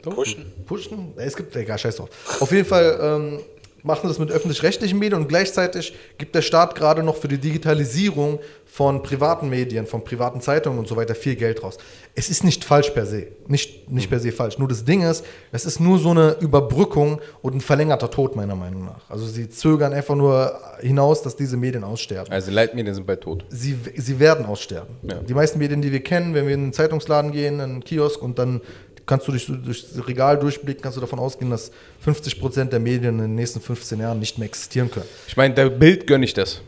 Pushen. Pushen? Ja, Es gibt, egal, scheiß drauf. Auf jeden Fall ähm, machen das mit öffentlich-rechtlichen Medien und gleichzeitig gibt der Staat gerade noch für die Digitalisierung von privaten Medien, von privaten Zeitungen und so weiter viel Geld raus. Es ist nicht falsch per se. Nicht, nicht per se falsch. Nur das Ding ist, es ist nur so eine Überbrückung und ein verlängerter Tod, meiner Meinung nach. Also sie zögern einfach nur hinaus, dass diese Medien aussterben Also Leitmedien sind bald tot. sie, sie werden aussterben. Ja. Die meisten Medien, die wir kennen, wenn wir in einen Zeitungsladen gehen, in einen Kiosk und dann kannst du durch, durch das Regal durchblicken, kannst du davon ausgehen, dass 50 Prozent der Medien in den nächsten 15 Jahren nicht mehr existieren können. Ich meine, der Bild gönne ich das.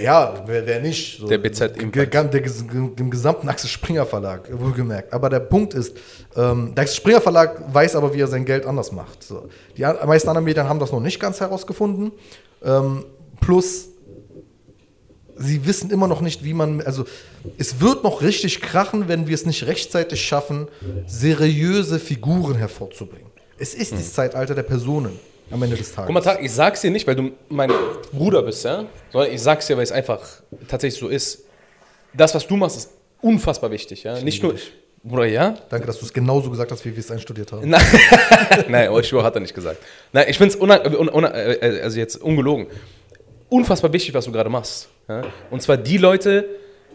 Ja, wer, wer nicht. So, Der BZ ebenfalls. der, dem gesamten Axel Springer Verlag, wohlgemerkt. Aber der Punkt ist, ähm, der Axel Springer Verlag weiß aber, wie er sein Geld anders macht. So. Die meisten anderen Medien haben das noch nicht ganz herausgefunden. Ähm, plus, sie wissen immer noch nicht, wie man, also es wird noch richtig krachen, wenn wir es nicht rechtzeitig schaffen, seriöse Figuren hervorzubringen. Es ist das Zeitalter der Personen am Ende des Tages. Guck mal, Tag, ich sag's dir nicht, weil du mein Bruder bist, ja? Sondern ich sag's dir, weil es einfach tatsächlich so ist. Das, was du machst, ist unfassbar wichtig, ja? Nicht nur. Bruder, ja? Danke, dass du es genauso gesagt hast, wie wir es einstudiert haben. Nein, Nein hat er nicht gesagt. Nein, ich finde es una äh, also jetzt ungelogen. Unfassbar wichtig, was du gerade machst. Ja? Und zwar die Leute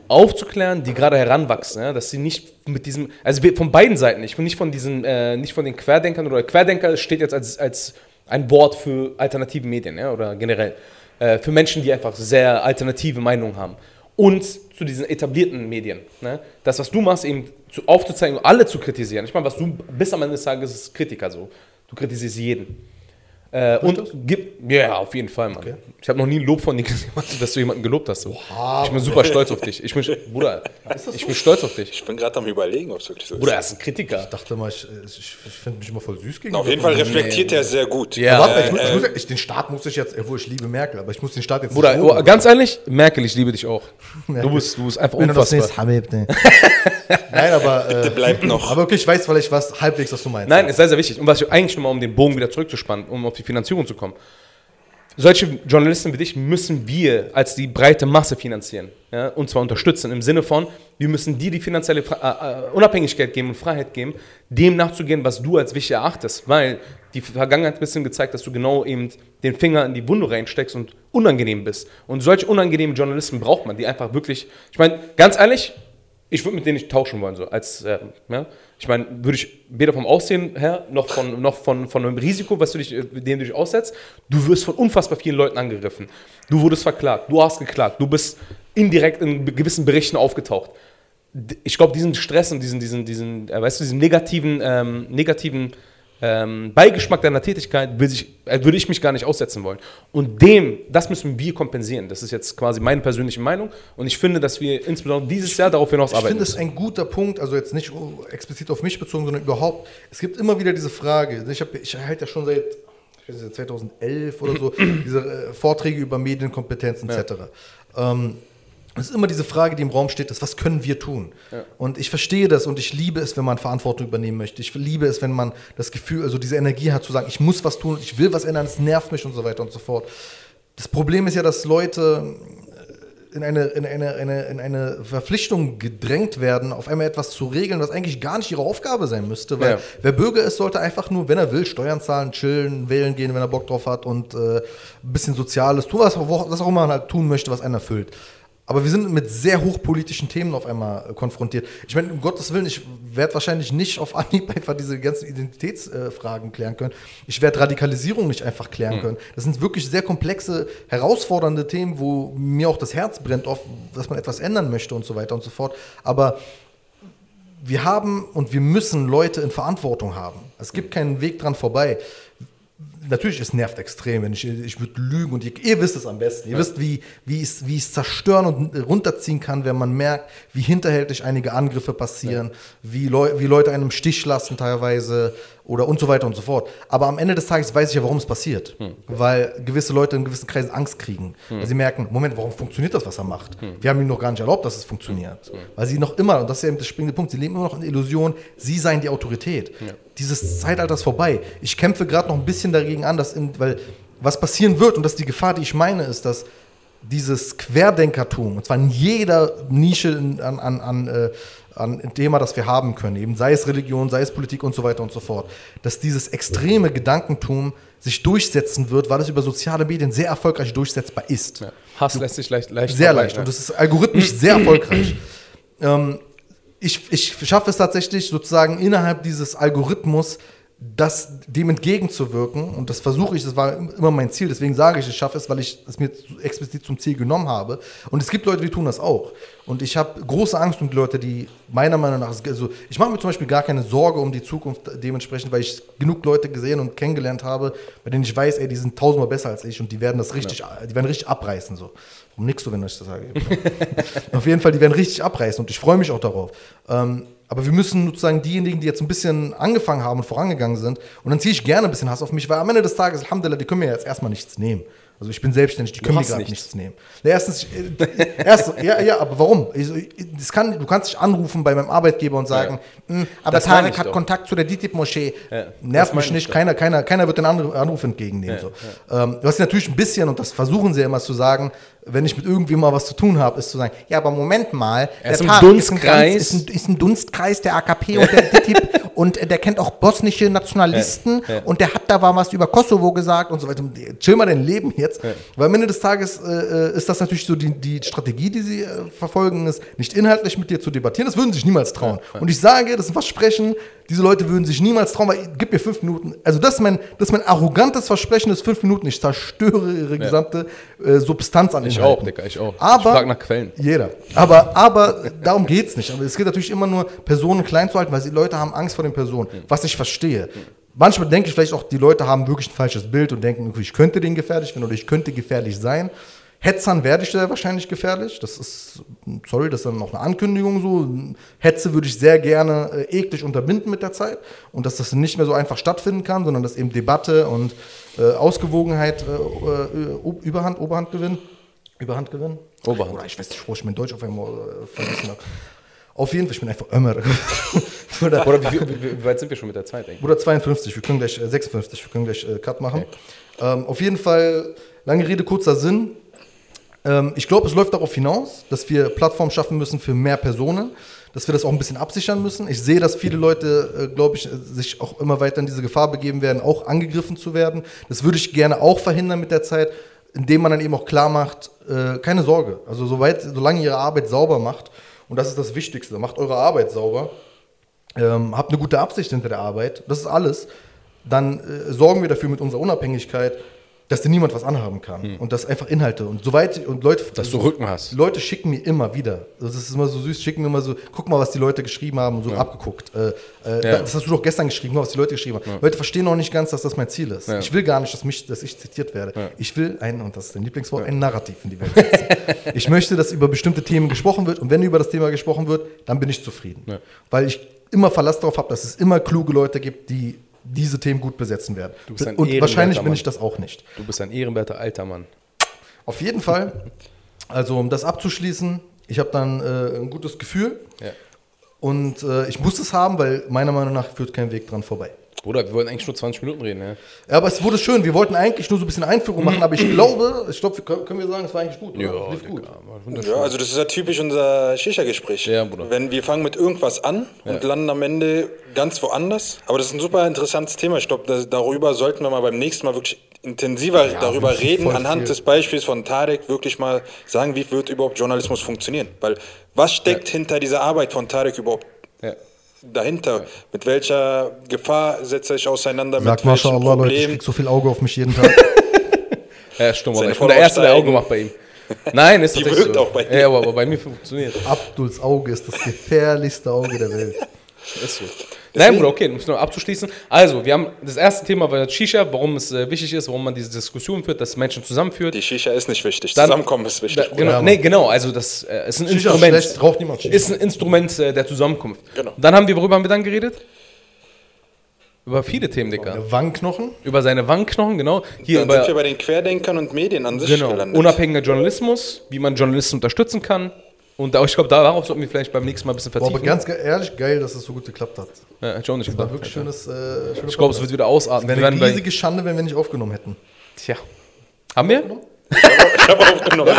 aufzuklären, die gerade heranwachsen, ja? dass sie nicht mit diesem, also von beiden Seiten, ich bin nicht von diesen, äh, nicht von den Querdenkern oder Querdenker steht jetzt als, als ein Wort für alternative Medien, ja? oder generell äh, für Menschen, die einfach sehr alternative Meinungen haben. Und zu diesen etablierten Medien. Ne? Das, was du machst, eben zu, aufzuzeigen und alle zu kritisieren. Ich meine, was du bis am Ende des Tages ist Kritiker so. Du kritisierst jeden. Äh, und gib, ja, auf jeden Fall, Mann. Ich habe noch nie ein Lob von dir gesehen, dass du jemanden gelobt hast. So. ich bin super stolz auf dich. Ich bin, Bruder, ich bin stolz auf dich. Ich bin gerade am überlegen, ob es wirklich so ist. Bruder, er ist ein Kritiker. Ich dachte mal, ich, ich, ich finde mich immer voll süß gegen Auf jeden Fall reflektiert er sehr gut. Ja. Warte, ich, Äh, muss, ich muss, ich, den Staat muss ich jetzt, obwohl ich liebe Merkel, aber ich muss den Staat jetzt Bruder, loben. oh, ganz ehrlich, Merkel, ich liebe dich auch. Du bist, du bist einfach Wenn du das unfassbar. nächste Habib, ne. Nein, aber. Äh, bleibt noch. Aber okay, ich weiß vielleicht was, halbwegs, was du meinst. Nein, ist sehr, sehr wichtig. Und was ich eigentlich nochmal, um den Bogen wieder zurückzuspannen, um auf die Finanzierung zu kommen. solche Journalisten wie dich müssen wir als die breite Masse finanzieren. Ja? Und zwar unterstützen im Sinne von, wir müssen dir die finanzielle Fra- äh, äh, Unabhängigkeit geben und Freiheit geben, dem nachzugehen, was du als wichtig erachtest. Weil die Vergangenheit hat ein bisschen gezeigt, dass du genau eben den Finger in die Wunde reinsteckst und unangenehm bist. Und solche unangenehmen Journalisten braucht man, die einfach wirklich, ich meine, ganz ehrlich, ich würde mit denen nicht tauschen wollen, so als, äh, ja. Ich meine, würde ich weder vom Aussehen her noch von, noch von, von einem Risiko, was du dich, äh, dem du dich aussetzt. Du wirst von unfassbar vielen Leuten angegriffen. Du wurdest verklagt, du hast geklagt, du bist indirekt in gewissen Berichten aufgetaucht. Ich glaube, diesen Stress und diesen, diesen, diesen, äh, weißt du, diesen negativen, ähm, negativen ähm, Beigeschmack deiner Tätigkeit sich, äh, würde ich mich gar nicht aussetzen wollen. Und dem, das müssen wir kompensieren. Das ist jetzt quasi meine persönliche Meinung. Und ich finde, dass wir insbesondere dieses Jahr darauf hinaus Ich finde es ein guter Punkt, also jetzt nicht oh, explizit auf mich bezogen, sondern überhaupt. Es gibt immer wieder diese Frage. Ich, hab, ich halte ja schon seit ich weiß nicht, 2011 oder so diese äh, Vorträge über Medienkompetenz etc. Ähm, es ist immer diese Frage, die im Raum steht, ist, was können wir tun? Und ich verstehe das und ich liebe es, wenn man Verantwortung übernehmen möchte. Ich liebe es, wenn man das Gefühl, also diese Energie hat zu sagen, ich muss was tun und ich will was ändern, es nervt mich und so weiter und so fort. Das Problem ist ja, dass Leute in eine, in, eine, eine, in eine Verpflichtung gedrängt werden, auf einmal etwas zu regeln, was eigentlich gar nicht ihre Aufgabe sein müsste. Weil Ja. wer Bürger ist, sollte einfach nur, wenn er will, Steuern zahlen, chillen, wählen gehen, wenn er Bock drauf hat und äh, ein bisschen Soziales tun, was, auch- was auch immer man halt tun möchte, was einen erfüllt. Aber wir sind mit sehr hochpolitischen Themen auf einmal äh, konfrontiert. Ich meine, um Gottes Willen, ich werde wahrscheinlich nicht auf Anhieb einfach diese ganzen Identitätsfragen klären können. Ich werde Radikalisierung nicht einfach klären können. Das sind wirklich sehr komplexe, herausfordernde Themen, wo mir auch das Herz brennt, auf, dass man etwas ändern möchte und so weiter und so fort. Aber wir haben und wir müssen Leute in Verantwortung haben. Es gibt keinen Weg dran vorbei. Natürlich, es nervt extrem, wenn ich, ich würde lügen und ihr, ihr wisst es am besten. Ihr wisst, wie, wie, es, wie es zerstören und runterziehen kann, wenn man merkt, wie hinterhältig einige Angriffe passieren, wie, Leu wie Leute einen im Stich lassen teilweise oder und so weiter und so fort. Aber am Ende des Tages weiß ich ja, warum es passiert. Weil gewisse Leute in gewissen Kreisen Angst kriegen. Weil sie merken, Moment, warum funktioniert das, was er macht? Wir haben ihm noch gar nicht erlaubt, dass es funktioniert. Weil sie noch immer, und das ist ja eben der springende Punkt, sie leben immer noch in der Illusion, sie seien die Autorität. Dieses Zeitalter ist vorbei. Ich kämpfe gerade noch ein bisschen dagegen an, dass in, weil was passieren wird, und das ist die Gefahr, die ich meine, ist, dass dieses Querdenkertum, und zwar in jeder Nische an, an, an, äh, an ein Thema, das wir haben können, eben sei es Religion, sei es Politik und so weiter und so fort, dass dieses extreme Gedankentum sich durchsetzen wird, weil es über soziale Medien sehr erfolgreich durchsetzbar ist. Ja. Hass lässt sich leicht, leicht Sehr leicht. ja. Und das ist algorithmisch sehr erfolgreich. Ähm, ich, ich schaffe es tatsächlich sozusagen innerhalb dieses Algorithmus, das dem entgegenzuwirken. Und das versuche ich, das war immer mein Ziel. Deswegen sage ich, ich schaffe es, weil ich es mir explizit zum Ziel genommen habe. Und es gibt Leute, die tun das auch. Und ich habe große Angst um die Leute, die meiner Meinung nach, also ich mache mir zum Beispiel gar keine Sorge um die Zukunft dementsprechend, weil ich genug Leute gesehen und kennengelernt habe, bei denen ich weiß, ey, die sind tausendmal besser als ich und die werden das richtig, die werden richtig abreißen so. Warum nix du, wenn ich das sage? Auf jeden Fall, die werden richtig abreißen und ich freue mich auch darauf. Ähm, aber wir müssen sozusagen diejenigen, die jetzt ein bisschen angefangen haben und vorangegangen sind, und dann ziehe ich gerne ein bisschen Hass auf mich, weil am Ende des Tages, Alhamdulillah, die können mir jetzt erstmal nichts nehmen. Also ich bin selbstständig, die können mir gerade nichts. nichts nehmen. Na, erstens, äh, erst, ja, ja, aber warum? Ich, das kann, du kannst dich anrufen bei meinem Arbeitgeber und sagen, "Hm, aber Das Tarek ich hat doch. Kontakt zu der DITIB-Moschee. Ja, Nervt mich ich nicht, keiner, keiner, keiner wird den Anruf, entgegennehmen. so. Ähm, du hast natürlich ein bisschen, und das versuchen sie ja immer zu sagen, wenn ich mit irgendwem mal was zu tun habe, ist zu sagen, ja, aber Moment mal, Er ist der Tarek Dunstkreis. Ist ein, ganz, ist, ein, ist ein Dunstkreis der AKP und der DITIB und der kennt auch bosnische Nationalisten Ja, ja. und der hat da mal was über Kosovo gesagt und so weiter. Chill mal dein Leben jetzt. Weil am Ende des Tages äh, äh, ist das natürlich so die, die Strategie, die sie äh, verfolgen, ist nicht inhaltlich mit dir zu debattieren. Das würden sie sich niemals trauen. Und ich sage, das ist ein Versprechen, diese Leute würden sich niemals trauen, weil gib mir fünf Minuten. Also das ist mein, das ist mein arrogantes Versprechen, das ist fünf Minuten. Ich zerstöre ihre gesamte äh, Substanz an Ich auch, Digga, ich auch. Aber, ich frag nach Quellen. Jeder. Aber, aber darum geht es nicht. Aber es geht natürlich immer nur, Personen klein zu halten, weil die Leute haben Angst vor den Personen, was ich verstehe. Manchmal denke ich vielleicht auch, die Leute haben wirklich ein falsches Bild und denken, ich könnte denen gefährlich werden oder ich könnte gefährlich sein. Hetzern werde ich sehr wahrscheinlich gefährlich. Das ist, sorry, das ist dann noch eine Ankündigung so. Hetze würde ich sehr gerne äh, eklig unterbinden mit der Zeit und dass das nicht mehr so einfach stattfinden kann, sondern dass eben Debatte und äh, Ausgewogenheit äh, äh, Überhand, Oberhand gewinnen. Überhand gewinnen? Oberhand. Oder ich weiß nicht, wo ich mein Deutsch auf einmal äh, vergessen habe. Auf jeden Fall, ich bin einfach Ömer. Bruder, Oder wie, wie, wie weit sind wir schon mit der Zeit eigentlich? Bruder 52, wir können gleich äh, 56, wir können gleich äh, Cut machen. Ähm, auf jeden Fall, lange Rede, kurzer Sinn. Ähm, ich glaube, es läuft darauf hinaus, dass wir Plattformen schaffen müssen für mehr Personen, dass wir das auch ein bisschen absichern müssen. Ich sehe, dass viele Leute, äh, glaube ich, äh, sich auch immer weiter in diese Gefahr begeben werden, auch angegriffen zu werden. Das würde ich gerne auch verhindern mit der Zeit, indem man dann eben auch klar macht, äh, keine Sorge. Also soweit, solange ihr ihre Arbeit sauber macht, und das ist das Wichtigste, macht eure Arbeit sauber, ähm, habt eine gute Absicht hinter der Arbeit, das ist alles, dann äh, sorgen wir dafür mit unserer Unabhängigkeit, dass dir niemand was anhaben kann. Und das einfach Inhalte. Und soweit, und Leute. Hm. Dass du Rücken hast. Leute schicken mir immer wieder. Das ist immer so süß, schicken mir immer so, guck mal, was die Leute geschrieben haben, so abgeguckt. Äh, äh, Ja. Das hast du doch gestern geschrieben, was die Leute geschrieben haben. Leute verstehen noch nicht ganz, dass das mein Ziel ist. Ja. Ich will gar nicht, dass, mich, dass ich zitiert werde. Ich will ein, und das ist dein Lieblingswort, ein Narrativ in die Welt setzen. ich möchte, dass über bestimmte Themen gesprochen wird und wenn über das Thema gesprochen wird, dann bin ich zufrieden. Ja. Weil ich immer Verlass darauf habe, dass es immer kluge Leute gibt, die diese Themen gut besetzen werden. bist ein Und wahrscheinlich bin ich das auch nicht. Du bist ein ehrenwerter alter Mann. Auf jeden Fall, also um das abzuschließen, ich habe dann äh, ein gutes Gefühl Ja. und äh, ich muss es haben, weil meiner Meinung nach führt kein Weg dran vorbei. Bruder, wir wollten eigentlich nur 20 Minuten reden, ja? Ja, aber es wurde schön. Wir wollten eigentlich nur so ein bisschen Einführung machen, aber ich glaube, ich glaube, wir können wir sagen, es war eigentlich gut. Oder? Ja, Lief gut. Ja, also das ist ja typisch unser Shisha-Gespräch. Ja, Bruder. Wenn wir fangen mit irgendwas an und landen am Ende ganz woanders. Aber das ist ein super interessantes Thema. Ich glaube, darüber sollten wir mal beim nächsten Mal wirklich intensiver darüber wirklich reden, anhand viel. des Beispiels von Tarek wirklich mal sagen, wie wird überhaupt Journalismus funktionieren. Weil was steckt hinter dieser Arbeit von Tarek überhaupt Ja. Dahinter? Mit welcher Gefahr setzt er sich auseinander? Sag mit welchen Mashallah, Leute, ich krieg so viel Auge auf mich jeden Tag. Ja, stimmt, ich bin der Erste, der Auge macht bei ihm. Nein, ist Die tatsächlich wirkt so. auch bei dir. Ja, aber, aber bei mir funktioniert. Abduls Auge ist das gefährlichste Auge der Welt. Ist so. Nein, Bruder, okay, um es noch abzuschließen. Also, wir haben das erste Thema war Shisha, warum es äh, wichtig ist, warum man diese Diskussion führt, dass Menschen zusammenführt. Die Shisha ist nicht wichtig. Dann- Zusammenkommen ist wichtig. Da, genau, Ja, nee, genau, also das äh, ist ein Shisha ist Instrument. schlecht, raucht niemand Shisha. Ist ein Instrument äh, der Zusammenkunft. Genau. Dann haben wir, worüber haben wir dann geredet? Über viele Themen, Digga. Der Wangenknochen. Über seine Wangenknochen, genau. Hier Dann sind wir über bei den Querdenkern und Medien an sich genau, gelandet. unabhängiger Journalismus, wie man Journalisten unterstützen kann. Und da, ich glaube, darauf sollten wir vielleicht beim nächsten Mal ein bisschen Boah, vertiefen. aber ganz ge- ehrlich geil, dass es so gut geklappt hat. ja, hätte ich auch nicht War gedacht. wirklich schönes. Äh, Ich glaube, es wird wieder ausatmen. Wäre Wir eine riesige Schande, wenn wir nicht aufgenommen hätten. tja. Haben wir? Ich habe aufgenommen.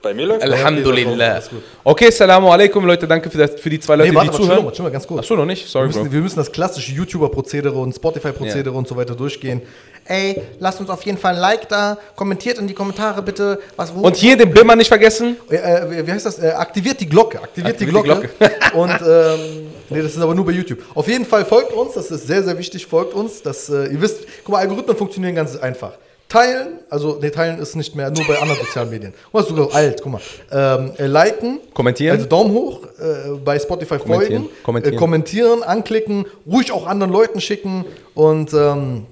Bei mir läuft Alhamdulillah. alles gut. Okay, Salamu alaikum, Leute. Danke für, das, für die zwei Leute, Nee, warte, die warte, zuhören. chill mal, ganz kurz. Achso, noch nicht? Wir Sorry, Bro. müssen, wir müssen das klassische YouTuber-Prozedere und Spotify-Prozedere Ja. und so weiter durchgehen. Ey, lasst uns auf jeden Fall ein Like da, kommentiert in die Kommentare bitte, was wo. Und hier den Bimmer nicht vergessen. äh, äh, wie- heißt das? Äh, aktiviert die Glocke. Aktiviert, Aktiviert die die Glocke. und ähm, nee, das ist aber nur bei YouTube. Auf jeden Fall folgt uns, das ist sehr, sehr wichtig, folgt uns. Dass, äh, ihr wisst, guck mal, Algorithmen funktionieren ganz einfach. Teilen, also nee, teilen ist nicht mehr nur bei anderen sozialen Medien. Guck mal, sogar alt, guck mal. Ähm, äh, liken, Kommentieren. also Daumen hoch, äh, bei Spotify Kommentieren, folgen, kommentieren. Äh, kommentieren, anklicken, ruhig auch anderen Leuten schicken und ähm,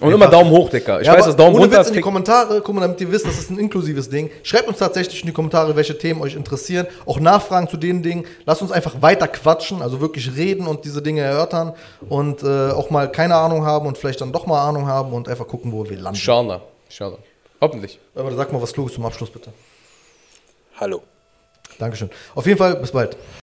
Und immer Daumen hoch, Dicker. Ich ja, weiß, dass Daumen ohne runter Witz in die Kommentare, guck mal, damit ihr wisst, das ist ein inklusives Ding. Schreibt uns tatsächlich in die Kommentare, welche Themen euch interessieren. Auch Nachfragen zu den Dingen. Lasst uns einfach weiter quatschen, also wirklich reden und diese Dinge erörtern und äh, auch mal keine Ahnung haben und vielleicht dann doch mal Ahnung haben und einfach gucken, wo wir landen. Inshallah. Inshallah. Hoffentlich. Aber sag mal was Kluges zum Abschluss, bitte. Hallo. Dankeschön. Auf jeden Fall, bis bald.